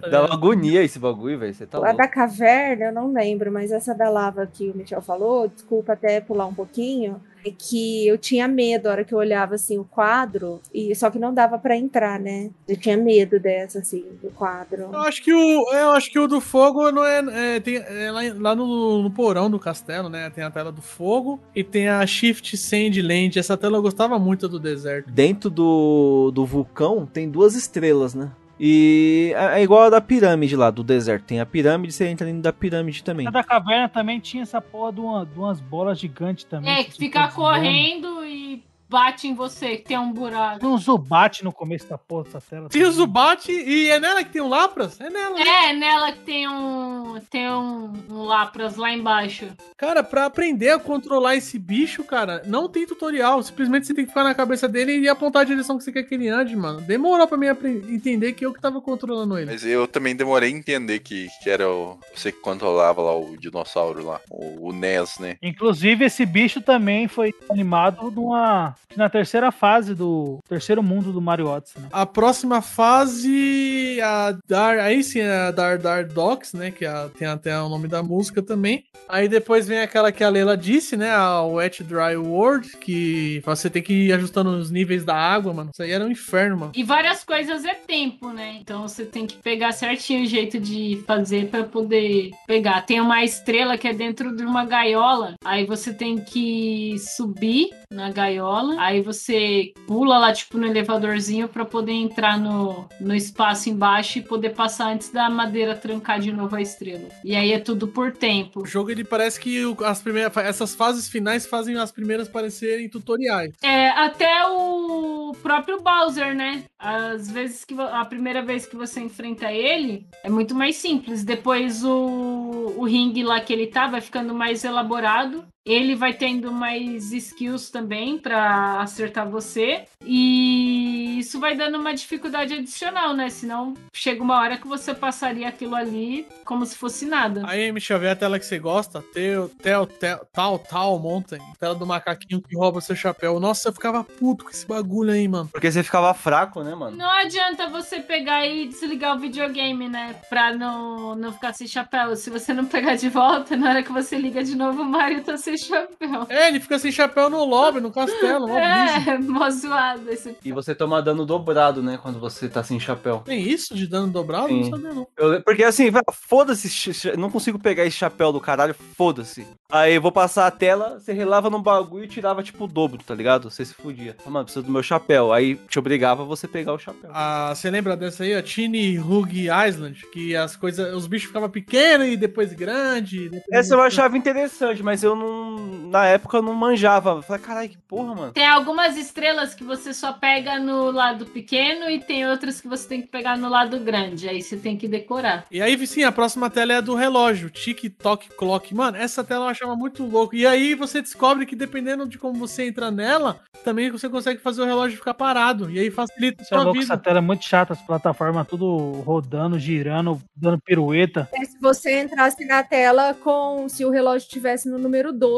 tá Dá uma agonia esse bagulho, velho. Você tá A louco. da caverna, eu não lembro, mas essa da lava que o Michel falou, desculpa até pular um pouquinho, é que eu tinha medo a hora que eu olhava assim o quadro, e só que não dava pra entrar, né? Eu tinha medo dessa, assim, do quadro. Eu acho que o, eu acho que o do fogo não é, é, tem, é lá, lá no, no porão do castelo, né? Tem a tela do fogo e tem a Shift Sandland. Essa tela eu gostava muito do deserto. Dentro do, do vulcão tem duas estrelas, né? E é é igual a da pirâmide lá, do deserto. Tem a pirâmide, você entra dentro da pirâmide também. A da caverna também tinha essa porra de, uma- de umas bolas gigantes também. É, que fica correndo e bate em você, que tem um buraco. Tem um Zubat no começo da porra dessa tela. Tem o Zubat e é nela que tem o Lapras? É nela. né? É, nela que tem um. Tem um, um Lapras lá embaixo. Cara, pra aprender a controlar esse bicho, cara, não tem tutorial. Simplesmente você tem que ficar na cabeça dele e apontar a direção que você quer que ele ande, mano. Demorou pra mim entender que eu que tava controlando ele. Mas eu também demorei a entender que, que era o, você que controlava lá o dinossauro lá, o, o NES, né? Inclusive, esse bicho também foi animado numa, na terceira fase do terceiro mundo do Mario Odyssey. Né? A próxima fase, a Dar, aí sim, é a Dar Dar Docs, né? Que a- tem até o nome da música também. Aí depois vem aquela que a Leila disse, né? A Wet Dry World, que você tem que ir ajustando os níveis da água, mano. Isso aí era um inferno, mano. E várias coisas é tempo, né? Então você tem que pegar certinho o jeito de fazer pra poder pegar. Tem uma estrela que é dentro de uma gaiola. Aí você tem que subir na gaiola. Aí você pula lá, tipo, no elevadorzinho pra poder entrar no, no espaço embaixo e poder passar antes da madeira trancar de novo a estrela. E aí é tudo por tempo. O jogo ele parece que as primeiras, essas fases finais fazem as primeiras parecerem tutoriais. É, até o próprio Bowser, né? Às vezes que a primeira vez que você enfrenta ele é muito mais simples. Depois o, o ringue lá que ele tá vai ficando mais elaborado. Ele vai tendo mais skills também pra acertar você. E isso vai dando uma dificuldade adicional, né? Senão chega uma hora que você passaria aquilo ali como se fosse nada. Aí, Michel, vê a tela que você gosta. Teu, tel, tel, tal, tal, Mountain. Tela do macaquinho que rouba seu chapéu. Nossa, eu ficava puto com esse bagulho aí, mano. Porque você ficava fraco, né, mano? Não adianta você pegar e desligar o videogame, né? Pra não, não ficar sem chapéu. Se você não pegar de volta, na hora que você liga de novo, o Mario tá sem chapéu. É, ele fica sem chapéu no lobby, no castelo. mó. É, mó zoado esse E você toma dano dobrado, né? Quando você tá sem chapéu. Tem isso de dano dobrado? Sim. Não sabia, não. Eu- porque assim, vai, foda-se, não consigo pegar esse chapéu do caralho, foda-se. Aí eu vou passar a tela, você relava no bagulho e tirava tipo o dobro, tá ligado? Você se fudia. Ah, Mano, preciso do meu chapéu. Aí te obrigava você pegar o chapéu. Ah, você lembra dessa aí, a Tiny Hug Island? Que as coisas, os bichos ficavam pequenos e depois grandes. depois- Essa eu achava interessante, mas eu não. Na época eu não manjava. Eu falei, caralho, que porra, mano. Tem algumas estrelas que você só pega no lado pequeno e tem outras que você tem que pegar no lado grande. Aí você tem que decorar. E aí, sim, a próxima tela é a do relógio, TikTok Clock. Mano, essa tela eu achava muito louco. E aí você descobre que dependendo de como você entra nela, também você consegue fazer o relógio ficar parado. E aí facilita a Você é sua louco, vida. essa tela é muito chata, as plataformas tudo rodando, girando, dando pirueta. É, se você entrasse na tela com. Se o relógio estivesse no número 12,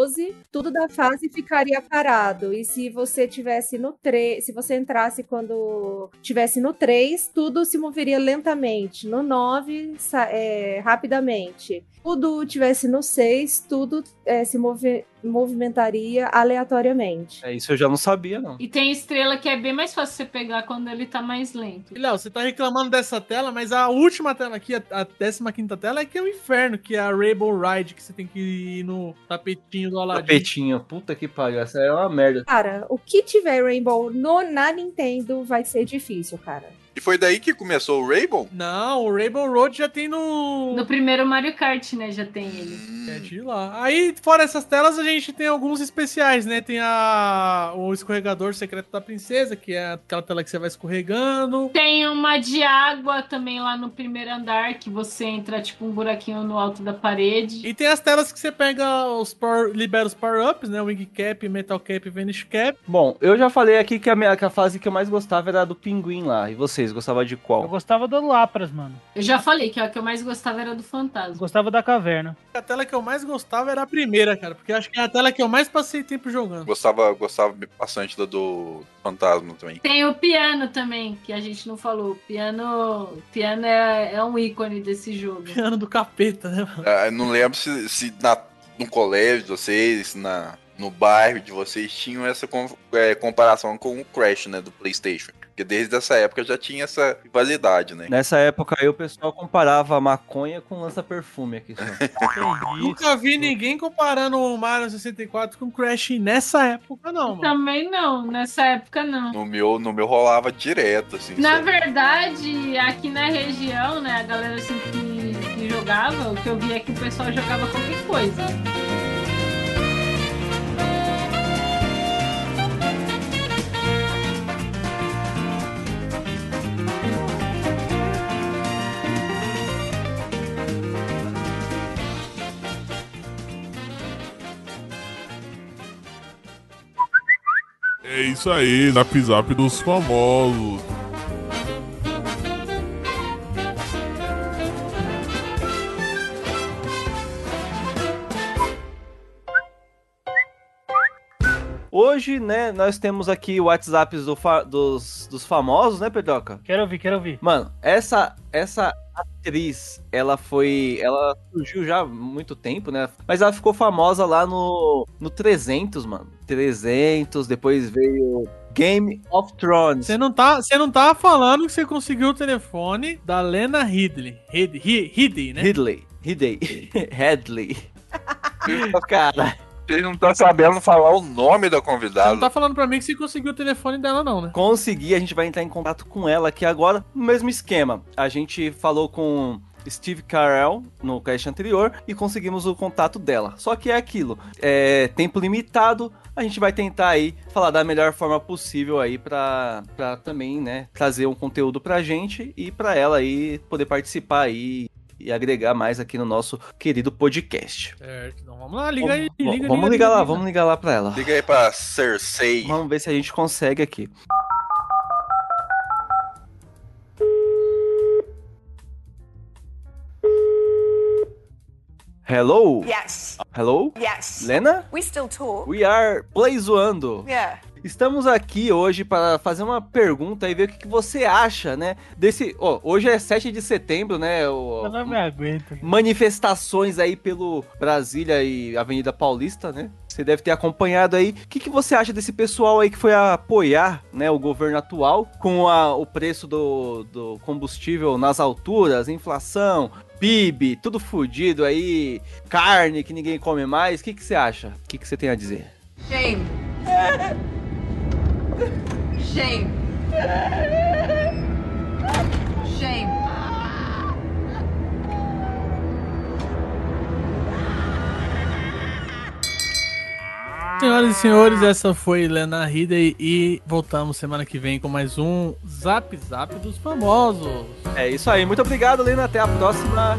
tudo da fase ficaria parado. E se você tivesse no 3. Se você entrasse quando tivesse no 3, tudo se moveria lentamente. No 9, sa- é, rapidamente. Tudo tivesse no 6, tudo é, se move- movimentaria aleatoriamente. É, isso eu já não sabia, não. E tem estrela que é bem mais fácil você pegar quando ele tá mais lento. E, Léo, você tá reclamando dessa tela, mas a última tela aqui, a, a 15 tela, é que é o inferno, que é a Rainbow Ride, que você tem que ir no tapetinho do Aladdin. Tapetinho, puta que pariu. Essa é uma merda. Cara, o que tiver Rainbow no, na Nintendo vai ser difícil, cara. E foi daí que começou o Rainbow? Não, o Rainbow Road já tem no. No primeiro Mario Kart, né? Já tem ele. É de lá. Aí, fora essas telas, a gente tem alguns especiais, né? Tem a o escorregador secreto da princesa, que é aquela tela que você vai escorregando. Tem uma de água também lá no primeiro andar, que você entra tipo um buraquinho no alto da parede. E tem as telas que você pega os power, libera os power-ups, né? Wing Cap, Metal Cap e Vanish Cap. Bom, eu já falei aqui que a, minha, que a fase que eu mais gostava era a do pinguim lá. E vocês, gostavam de Eu qual? gostava do Lapras, mano. Eu já falei que a que eu mais gostava era do Eu fantasma. gostava da caverna. A tela que eu mais gostava era a primeira, cara, porque eu acho que é a tela que eu mais passei tempo jogando. Gostava, gostava bastante da do Fantasma também. Tem o piano também, que a gente não falou. O piano, o piano é, é um ícone desse jogo. Piano do capeta, né, mano? Ah, não lembro se, se na, no colégio de vocês, na, no bairro de vocês, tinham essa com- é, comparação com o Crash, né, do Playstation. Porque desde essa época já tinha essa rivalidade, né? Nessa época aí o pessoal comparava a maconha com lança-perfume aqui. só. Nunca vi ninguém comparando o Mario 64 com o Crash nessa época, não, mano. Também não, nessa época não. No meu, no meu rolava direto, assim. Na sabe? verdade, aqui na região, né, a galera assim que, que jogava, o que eu via é que o pessoal jogava qualquer coisa. É isso aí, Zap Zap dos famosos. Hoje, né, nós temos aqui o WhatsApp do fa- dos, dos famosos, né, Pedroca? Quero ouvir, quero ouvir. Mano, essa essa atriz, ela foi, ela surgiu já há muito tempo, né? Mas ela ficou famosa lá no no 300, mano. 300, depois veio Game of Thrones. Você não, tá, você não tá falando que você conseguiu o telefone da Lena Ridley. Rid- Ri- Ridley, né? Ridley, Ridley, Headley. Cara, Vocês não estão sabendo falar o nome da Você convidada. não tá falando pra mim que você conseguiu o telefone dela, não, né? consegui, a gente vai entrar em contato com ela aqui agora, no mesmo esquema. A gente falou com Steve Carell no cast anterior e conseguimos o contato dela. Só que é aquilo, é tempo limitado, a gente vai tentar aí falar da melhor forma possível aí pra também, né, trazer um conteúdo pra gente e pra ela aí poder participar aí e agregar mais aqui no nosso querido podcast. Certo, então vamos lá, liga aí. Vamos- Liga, vamos liga, ligar lá, liga. vamos ligar lá pra ela. Liga aí pra Cersei. Vamos ver se a gente consegue aqui. Hello? Yes. Hello? Yes. Lena? We still talk. We are Playzoando. Yeah. Estamos aqui hoje para fazer uma pergunta e ver o que que você acha, né? Desse. Ó, hoje é 7 de setembro, né? o- Eu não me aguento. manifestações aí pelo Brasília e Avenida Paulista, né? Você deve ter acompanhado aí. O que, que você acha desse pessoal aí que foi apoiar né, o governo atual com a- o preço do, do combustível nas alturas, inflação, PIB, tudo fudido aí, carne que ninguém come mais? O que, que você acha? O que, que você tem a dizer? Shame. Shame. Shame. Senhoras e senhores, essa foi Helena Hidey e voltamos semana que vem com mais um Zap Zap dos famosos. É isso aí. Muito obrigado, Lena. Até a próxima.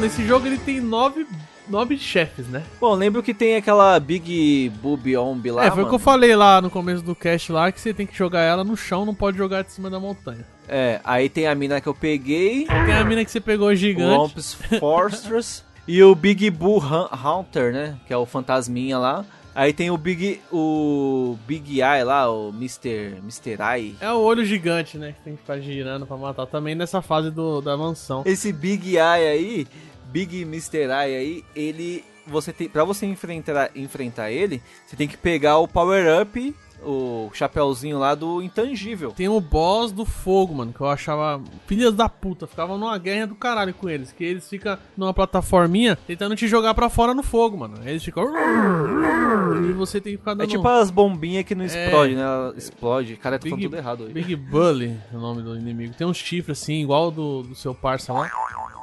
Mano, esse jogo ele tem nove, nove chefes, né? Bom, lembro que tem aquela Big Boob Omb lá. é, foi o que eu falei lá no começo do cast lá, que você tem que jogar ela no chão, não pode jogar de cima da montanha. É, aí tem a mina que eu peguei. Tem a mina que você pegou gigante. Womps Fortress. e o Big Hun- Hunter, né? Que é o fantasminha lá. Aí tem o Big. O Big Eye lá, o Mr. Mr. Eye. É o olho gigante, né? Que tem que ficar girando pra matar também nessa fase do, da mansão. Esse Big Eye aí, Big Mr. Eye aí, ele. Você tem, pra você enfrentar, enfrentar ele, você tem que pegar o Power Up, o chapéuzinho lá do intangível. Tem o boss do fogo, mano, que eu achava filhas da puta. Ficava numa guerra do caralho com eles. Que eles ficam numa plataforminha tentando te jogar pra fora no fogo, mano. Eles ficam. E você tem que ficar dando. É tipo as bombinhas que não É. explode, né? Ela explode. Cara, tá tudo errado aí. Big Bully é o nome do inimigo. Tem uns chifres assim, igual do, do seu parça lá.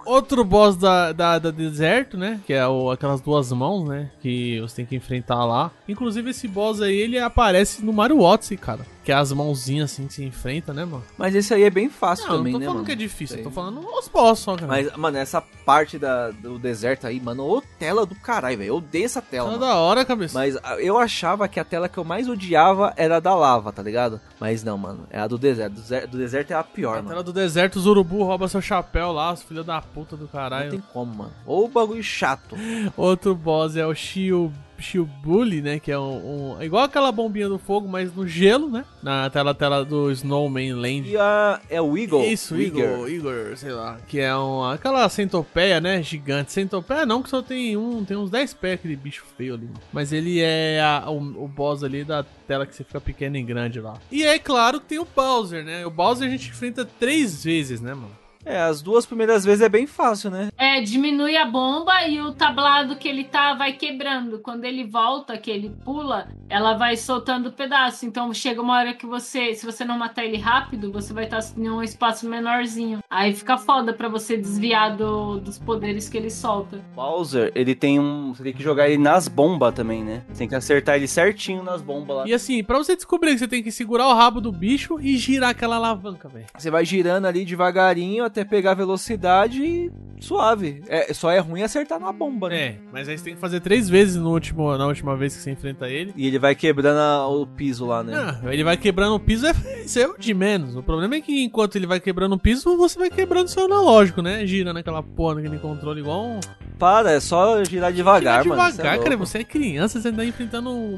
Outro boss da, da, da deserto, né? Que é o, aquelas duas mãos, né? Que você tem que enfrentar lá. Inclusive, esse boss aí, ele aparece no Mario Odyssey, cara. Que é as mãozinhas assim que se enfrenta, né, mano? Mas esse aí é bem fácil Não, também, não tô né, falando mano? que é difícil, eu tô falando os boss só, cara. Mas, mano, essa parte da, do deserto aí, mano, ô tela do caralho, velho. Eu odeio essa tela. Tá da hora, cabeça. Mas ah, eu achava que a tela que eu mais odiava era a da lava, tá ligado? Mas não, mano. É a do deserto. Do deserto, do deserto é a pior, Na mano. tela do deserto, os urubu roubam seu chapéu lá, os filhos da puta do caralho. Não tem como, mano. Ou bagulho chato. Outro boss é o Shio, Shiobuli, né? Que é um, um- Igual aquela bombinha do fogo, mas no gelo, né? Na tela, tela do Snowman Land. E a, é o Eagle. Isso, o Igor, Igor, sei lá. Que é uma, aquela centopeia, né? Gigante. Centopeia não, que só tem um, tem uns 10 pés, aquele bicho feio ali. Mas ele é a- o, o boss ali da tela que você fica pequeno e grande lá. E é claro que tem o Bowser, né? O Bowser a gente enfrenta três vezes, né, mano? É, as duas primeiras vezes é bem fácil, né? É, diminui a bomba e o tablado que ele tá vai quebrando. Quando ele volta, que ele pula, ela vai soltando pedaço. Então chega uma hora que você, se você não matar ele rápido, você vai estar em um espaço menorzinho. Aí fica foda pra você desviar do- dos poderes que ele solta. Bowser, ele tem um. Você tem que jogar ele nas bombas também, né? Você tem que acertar ele certinho nas bombas lá. E assim, pra você descobrir que você tem que segurar o rabo do bicho e girar aquela alavanca, velho. Você vai girando ali devagarinho até pegar velocidade e suave. É, só é ruim acertar na bomba, né? É, mas aí você tem que fazer três vezes no último, na última vez que você enfrenta ele. E ele vai quebrando a- o piso lá, né? Ah, ele vai quebrando o piso, é, isso é o de menos. O problema é que enquanto ele vai quebrando o piso, você vai quebrando seu analógico, né? Girando aquela porra naquele controle igual um. Para, é só girar devagar, Girar mano. devagar, Cê é cara. Você é criança, você tá enfrentando um,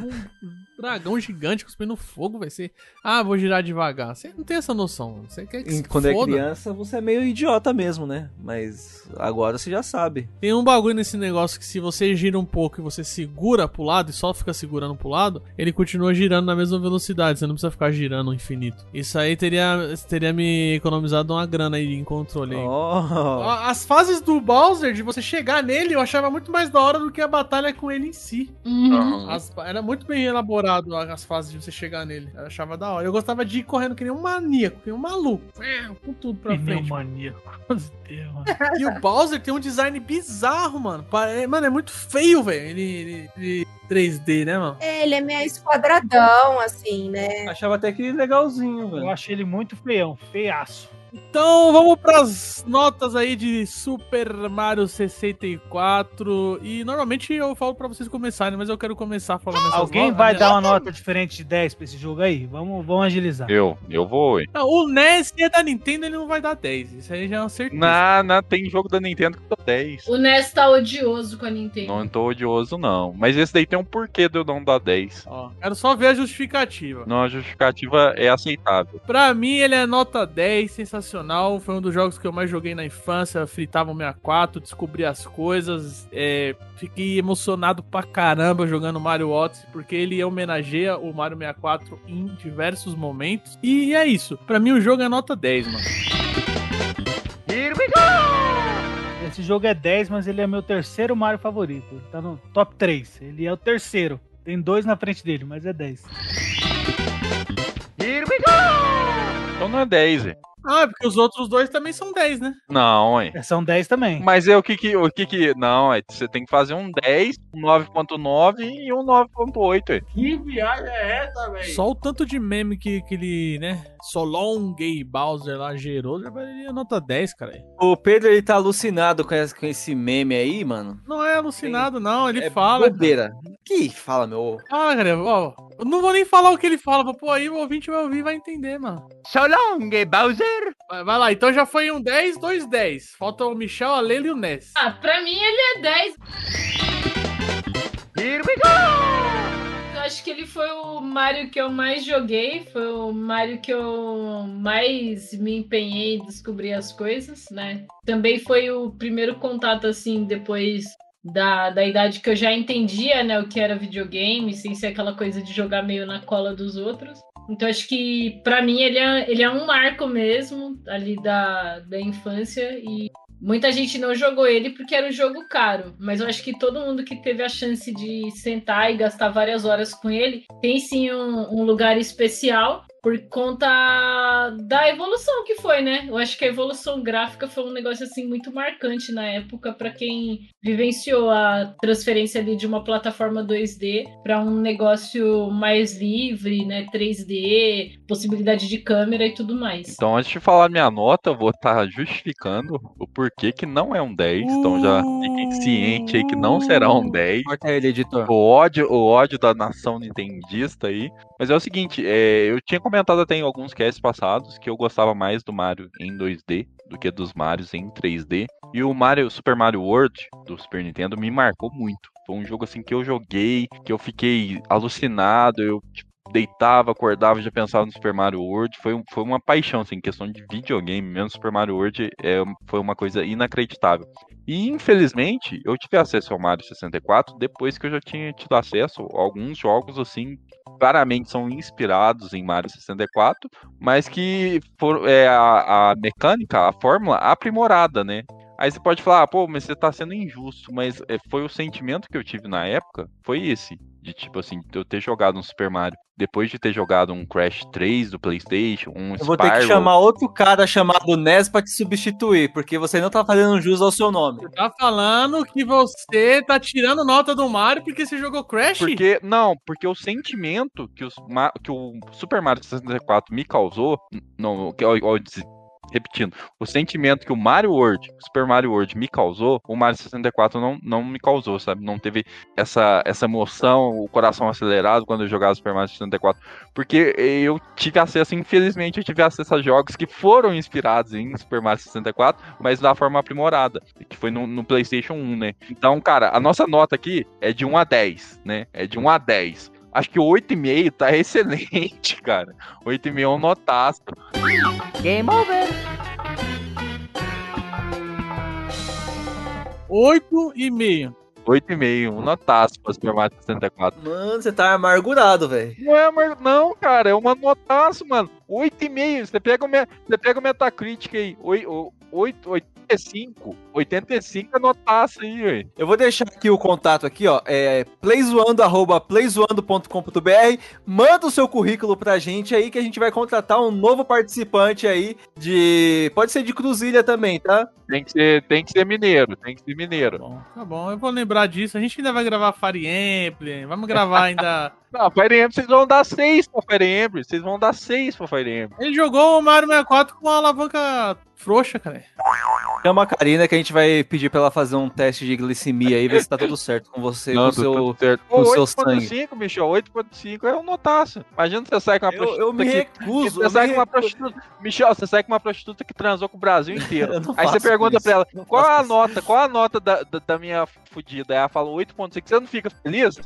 um dragão gigante cuspindo fogo, vai ser. Ah, vou girar devagar. Você não tem essa noção. Você quer que E se Quando é foda. criança, você é meio idiota mesmo, né? Mas agora você já sabe. Tem um bagulho nesse negócio que se você gira um pouco e você segura pro lado e só fica segurando pro lado, ele continua girando na mesma velocidade. Você não precisa ficar girando no infinito. Isso aí teria, teria me economizado uma grana aí em controle. aí. Oh. As fases do Bowser, de você chegar nele, eu achava muito mais da hora do que a batalha com ele em si. Uhum. As- era muito bem elaborado a- as fases de você chegar nele. Eu achava da hora. Eu gostava de ir correndo que nem um maníaco, que nem um maluco. É, Com tudo pra frente. Pneumonia. E o Bowser tem um design bizarro, mano. Pare- Mano, é muito feio, velho. Ele, ele, ele 3D, né, mano? É, ele é meio esquadradão, assim, né? Achava até que legalzinho, Eu velho. achei ele muito feião, feiaço. Então vamos pras notas aí de Super Mario 64. E normalmente eu falo pra vocês começarem, mas eu quero começar falando essas Alguém notas. vai dar uma nota diferente de 10 pra esse jogo aí? Vamos, vamos agilizar. Eu, eu vou, hein. Não, o NES que é da Nintendo, ele não vai dar 10. Isso aí já é uma certeza. Na, na, tem jogo da Nintendo que dá 10. O Ness tá odioso com a Nintendo. Não tô odioso, não. Mas esse daí tem um porquê de eu não dar 10. Ó, quero só ver a justificativa. Não, a justificativa é aceitável. Pra mim, ele é nota 10, sensacional. Foi um dos jogos que eu mais joguei na infância. Fritava o 64, descobri as coisas. é, fiquei emocionado pra caramba jogando Mario Odyssey, porque ele homenageia o Mario 64 em diversos momentos. E é isso. Pra mim, o jogo é nota 10, mano. Esse jogo é 10, mas ele é meu terceiro Mario favorito. Ele tá no top 3. Ele é o terceiro. Tem dois na frente dele, mas é 10. Então não é 10, hein. Ah, é porque os outros dois também são 10, né? Não, hein. São 10 também. Mas é o que que. O que, que não, é, você tem que fazer um 10, um 9.9 e um 9.8, hein. Que viagem é essa, velho? Só o tanto de meme que aquele, né? Solon Gay Bowser lá gerou, já valeria nota 10, cara. O Pedro, ele tá alucinado com esse, com esse meme aí, mano. Não é alucinado, não. Ele É fala. bobeira. Que fala, meu? Fala, cara. Ó, eu não vou nem falar o que ele fala, pô, aí o ouvinte vai ouvir e vai entender, mano. So long, Bowser! Vai, vai lá, então já foi um 10, dois 10. Falta o Michel, a Leila e o Ness. Ah, pra mim ele é 10. Here we go! Eu acho que ele foi o Mario que eu mais joguei, foi o Mario que eu mais me empenhei em descobrir as coisas, né? Também foi o primeiro contato, assim, depois da, da idade que eu já entendia, né, o que era videogame, sem ser aquela coisa de jogar meio na cola dos outros. Então acho que pra mim ele é, ele é um marco mesmo ali da, da infância e muita gente não jogou ele porque era um jogo caro, mas eu acho que todo mundo que teve a chance de sentar e gastar várias horas com ele tem sim um, um lugar especial por conta da evolução que foi, né? Eu acho que a evolução gráfica foi um negócio assim muito marcante na época para quem vivenciou a transferência ali de uma plataforma 2D para um negócio mais livre, né? 3D, possibilidade de câmera e tudo mais. Então, antes de falar minha nota, eu vou estar justificando o porquê que não é um 10. Então já fiquem cientes aí que não será um 10. Corta ele, editor. O ódio, o ódio da nação nintendista aí. Mas é o seguinte, é, eu tinha comentado até em alguns casts passados que eu gostava mais do Mario em 2D do que dos Marios em 3D. E o Mario, Super Mario World do Super Nintendo me marcou muito. Foi um jogo assim que eu joguei, que eu fiquei alucinado, eu tipo, deitava, acordava já pensava no Super Mario World. Foi, foi uma paixão, assim, questão de videogame mesmo. Super Mario World é, foi uma coisa inacreditável. E infelizmente, eu tive acesso ao Mario 64 depois que eu já tinha tido acesso a alguns jogos assim, claramente são inspirados em Mario 64, mas que foram é, a, a mecânica, a fórmula aprimorada, né? Aí você pode falar, ah, pô, mas você tá sendo injusto, mas é, foi o sentimento que eu tive na época, foi esse, de tipo assim, de eu ter jogado um Super Mario, depois de ter jogado um Crash 3 do Playstation, um Eu vou ter que Spyro, chamar outro cara chamado Nes pra te substituir, porque você não tá fazendo jus ao seu nome. Tá falando que você tá tirando nota do Mario porque você jogou Crash? Porque, não, porque o sentimento que, os, que o Super Mario 64 me causou, não, que, ó, ó, des- repetindo, o sentimento que o Mario World, o Super Mario World me causou, o Mario 64 não, não me causou, sabe? Não teve essa, essa emoção, o coração acelerado quando eu jogava Super Mario 64, porque eu tive acesso, infelizmente, eu tive acesso a jogos que foram inspirados em Super Mario 64, mas da forma aprimorada, que foi no, no PlayStation 1, né? Então, cara, a nossa nota aqui é de 1 a 10, né? É de 1 a 10. Acho que o 8,5 tá excelente, cara. 8,5 é um notaço. Game over! 8 e meio. 8,5, um notaço pra Super Mario 64. Mano, você tá amargurado, velho. Não é, amor, não, cara, é uma notaço, mano. 8,5. Você pega o, me- você pega o Metacritic aí. 8, 8, 85. 85 é notaça aí, velho. Eu vou deixar aqui o contato aqui, ó. É playzoando, arroba playzoando.com.br. Manda o seu currículo pra gente aí que a gente vai contratar um novo participante aí de. Pode ser de Cruzilha também, tá? Tem que ser, tem que ser mineiro, tem que ser mineiro. Tá bom, eu vou lembrar disso. A gente ainda vai gravar Fire Emblem. Vamos gravar ainda. Não, Fire Emblem, vocês vão dar 6 pra Fire Emblem. Vocês vão dar 6 pra Fire Emblem. Ele jogou o Mario 64 com uma alavanca frouxa, cara. Chama a Karina que a gente vai pedir pra ela fazer um teste de glicemia aí, ver se tá tudo certo com você, Não, com o seu, certo. com o Ô, seu sangue. 8.5, bicho, 8.5 é um notaço. Imagina você sai com uma Eu- prostituta eu me que- recuso, Você eu sai me com uma prostituta... Michel, você sai com uma prostituta que transou com o Brasil inteiro. Eu Aí você pergunta isso, pra ela, não qual a isso. nota, qual a nota da, da, da minha fudida? Aí ela fala 8.5, você não fica feliz?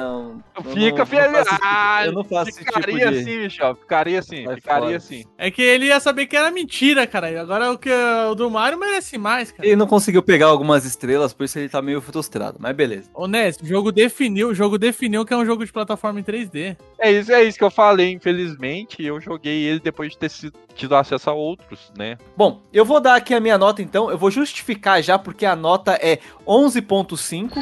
Não, eu Fica não- feliz. não tipo- Ah, eu não faço esse tipo ficaria de- assim, Michel, ficaria assim, Sai ficaria fora. assim. É que ele ia saber que era mentira, cara. Agora o que o do Mario merece mais, cara. Ele não conseguiu pegar algumas estrelas, por isso ele tá meio frustrado, mas beleza. Honesto, o jogo definiu, o jogo definiu que é um jogo de plataforma em 3D. É isso, é isso que eu falei, infelizmente, eu joguei ele depois de ter sido, tido acesso a outros, né? Bom, eu vou dar aqui a minha nota então, eu vou justificar já porque a nota é 11.5.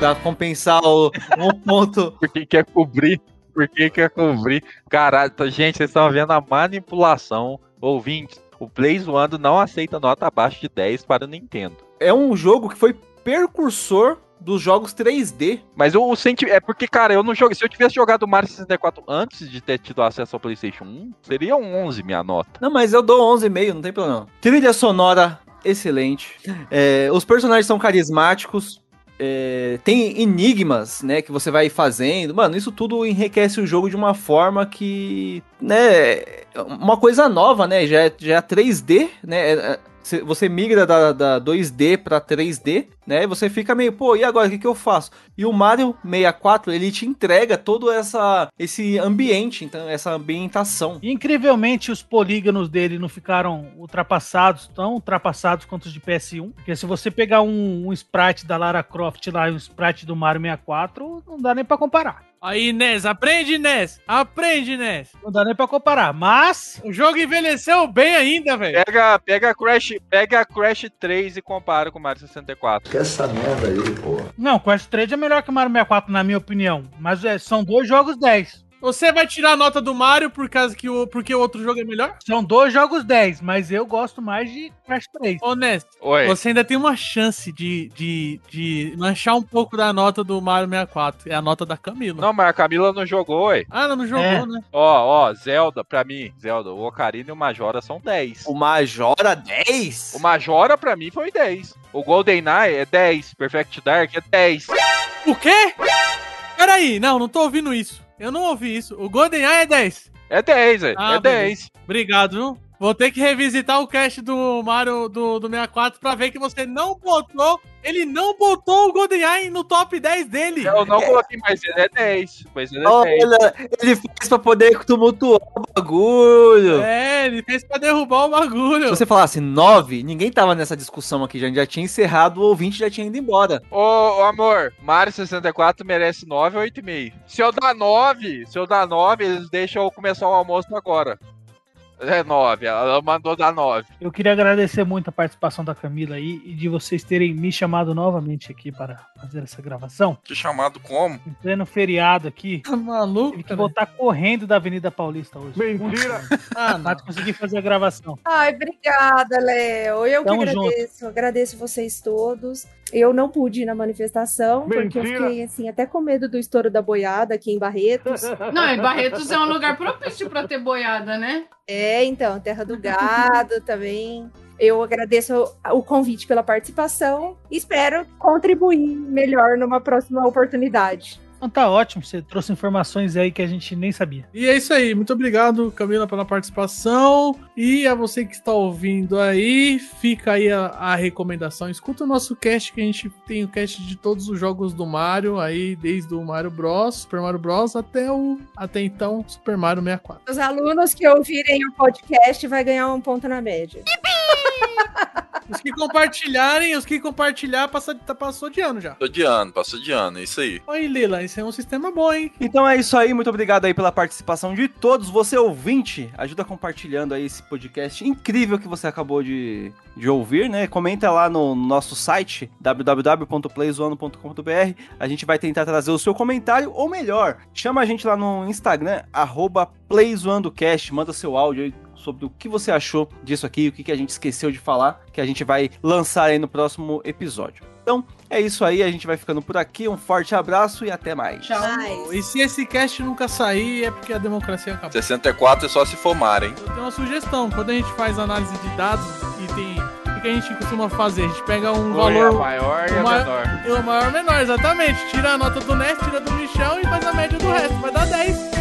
Pra compensar o um ponto. Porque quer cobrir, porque quer cobrir. Caralho, tá- gente, vocês estão vendo a manipulação. Ouvintes, o Play zoando não aceita nota abaixo de 10 para o Nintendo. É um jogo que foi precursor dos jogos 3D. Mas o, o senti é porque, cara, eu não joguei. Se eu tivesse jogado Mario 64 antes de ter tido acesso ao PlayStation 1, seria um 11 minha nota. Não, mas eu dou 11,5, não tem problema. Trilha sonora excelente. É, os personagens são carismáticos. É, tem enigmas, né, que você vai fazendo. Mano, isso tudo enriquece o jogo de uma forma que, né, é uma coisa nova, né? Já é, já é 3D, né? Cê- você migra da, da 2D pra 3D, né? E você fica meio, pô, e agora o que, que eu faço? E o Mario 64, ele te entrega todo essa, esse ambiente, então, essa ambientação. Incrivelmente, os polígonos dele não ficaram ultrapassados, tão ultrapassados quanto os de PS1. Porque se você pegar um, um sprite da Lara Croft lá e um sprite do Mario 64, não dá nem pra comparar. Aí, Nes, aprende, Nes. Aprende, Nes. Não dá nem pra comparar, mas... O jogo envelheceu bem ainda, velho. Pega, pega, a Crash, pega a Crash 3 e compara com o Mario 64. Que essa merda aí, pô. Não, Quest 3 é melhor que o Mario 64, na minha opinião. Mas é, são dois jogos 10. Você vai tirar a nota do Mario por causa que o, porque o outro jogo é melhor? São dois jogos 10, mas eu gosto mais de Crash 3. Honesto. Oi. Você ainda tem uma chance de, de, de manchar um pouco da nota do Mario 64. É a nota da Camila. Não, mas a Camila não jogou, ué. Ah, ela não jogou, É. né? Ó, ó, Zelda, pra mim, Zelda, o Ocarina e o Majora são 10. O Majora 10? O Majora pra mim foi 10. O GoldenEye é 10. Perfect Dark é 10. O quê? Peraí, não, não tô ouvindo isso. Eu não ouvi isso. O GoldenEye é 10. É 10, velho. Ah, é 10. Obrigado, viu? Vou ter que revisitar o cast do Mario do, do 64 pra ver que você não botou. Ele não botou o GoldenEye no top 10 dele. Eu não coloquei, mas ele é 10. Mas ele é 10. Olha, ele fez pra poder tumultuar o bagulho. É, ele fez pra derrubar o bagulho. Se você falasse 9, ninguém tava nessa discussão aqui, já, a gente já tinha encerrado, o ouvinte já tinha ido embora. Ô, ô, amor, Mario 64 merece 9 ou 8,5. Se eu dar 9, se eu dar 9, eles deixam eu começar o almoço agora. É 9, ela mandou dar 9. Eu queria agradecer muito a participação da Camila aí e de vocês terem me chamado novamente aqui para fazer essa gravação. Te chamado como? Em pleno feriado aqui. Tá maluco? Tive que voltar correndo da Avenida Paulista hoje. Mentira! Ah, não. Mas consegui fazer a gravação. Ai, obrigada, Léo. Eu Tamo que agradeço. Agradeço vocês todos. Eu não pude ir na manifestação, porque eu Mentira. fiquei assim, até com medo do estouro da boiada aqui em Barretos. Não, e Barretos é um lugar propício pra ter boiada, né? É, então, Terra do Gado também. Eu agradeço o convite pela participação e espero contribuir melhor numa próxima oportunidade. Então tá ótimo, você trouxe informações aí que a gente nem sabia. E é isso aí. Muito obrigado, Camila, pela participação. E a você que está ouvindo aí, fica aí a, a recomendação. Escuta o nosso cast, que a gente tem o cast de todos os jogos do Mario, aí desde o Mario Bros, Super Mario Bros, até o até então Super Mario 64. Os alunos que ouvirem o podcast vai ganhar um ponto na média. Os que compartilharem, os que compartilhar, passa, tá- passou de ano já. Tô de ano, passou de ano, é isso aí. Oi, Lila, esse é um sistema bom, hein? Então é isso aí, muito obrigado aí pela participação de todos. Você ouvinte, ajuda compartilhando aí esse podcast incrível que você acabou de, de ouvir, né? Comenta lá no nosso site www.playzoano.com.br. A gente vai tentar trazer o seu comentário, ou melhor, chama a gente lá no Instagram, arroba PlayZoandoCast, manda seu áudio aí sobre o que você achou disso aqui, o que, que a gente esqueceu de falar, que a gente vai lançar aí no próximo episódio. Então, é isso aí, a gente vai ficando por aqui. Um forte abraço e até mais. E se esse cast nunca sair, é porque a democracia acabou. 64 é só se formar, hein? Eu tenho uma sugestão. Quando a gente faz análise de dados e tem. O que a gente costuma fazer? A gente pega um Põe valor. a maior e a o ma- menor. e O maior e o menor, exatamente. Tira a nota do Nest, tira do Michel e faz a média do resto. Vai dar 10.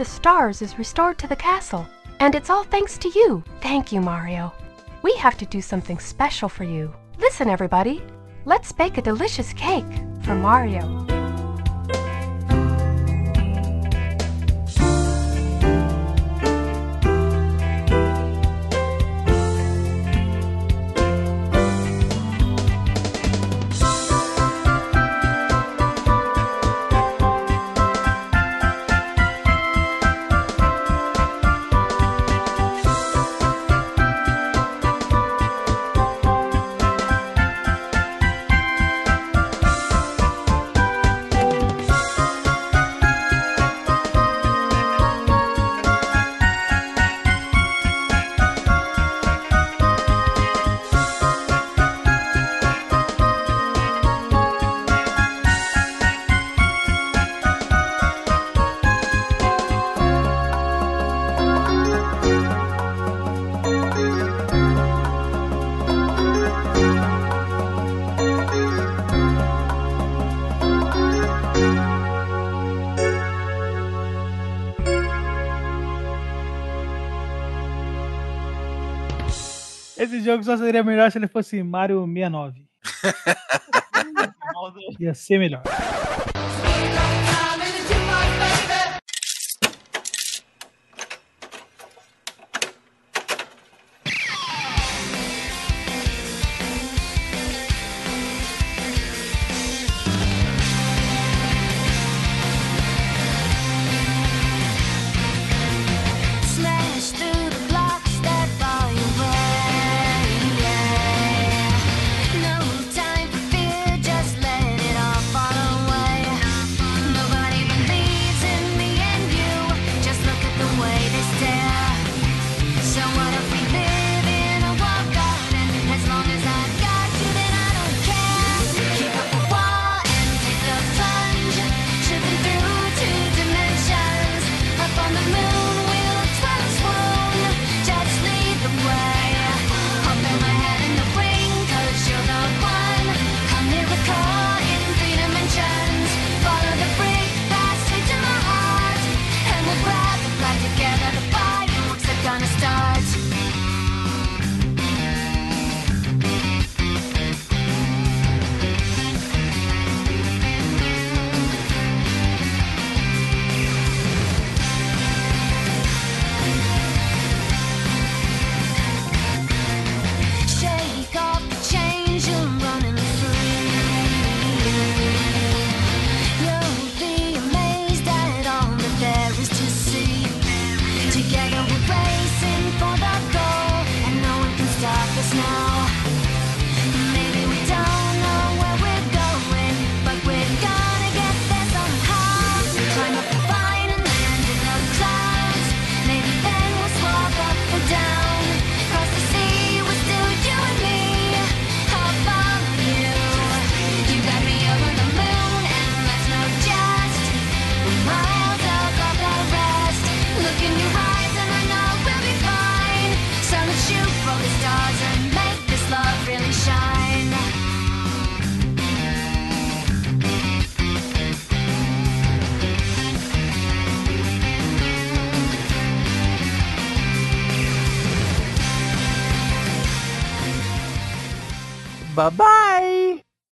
The stars is restored to the castle, and it's all thanks to you. Thank you, Mario. We have to do something special for you. Listen, everybody. Let's bake a delicious cake for Mario. Esse jogo só seria melhor se ele fosse Mario 69. Ia ser melhor.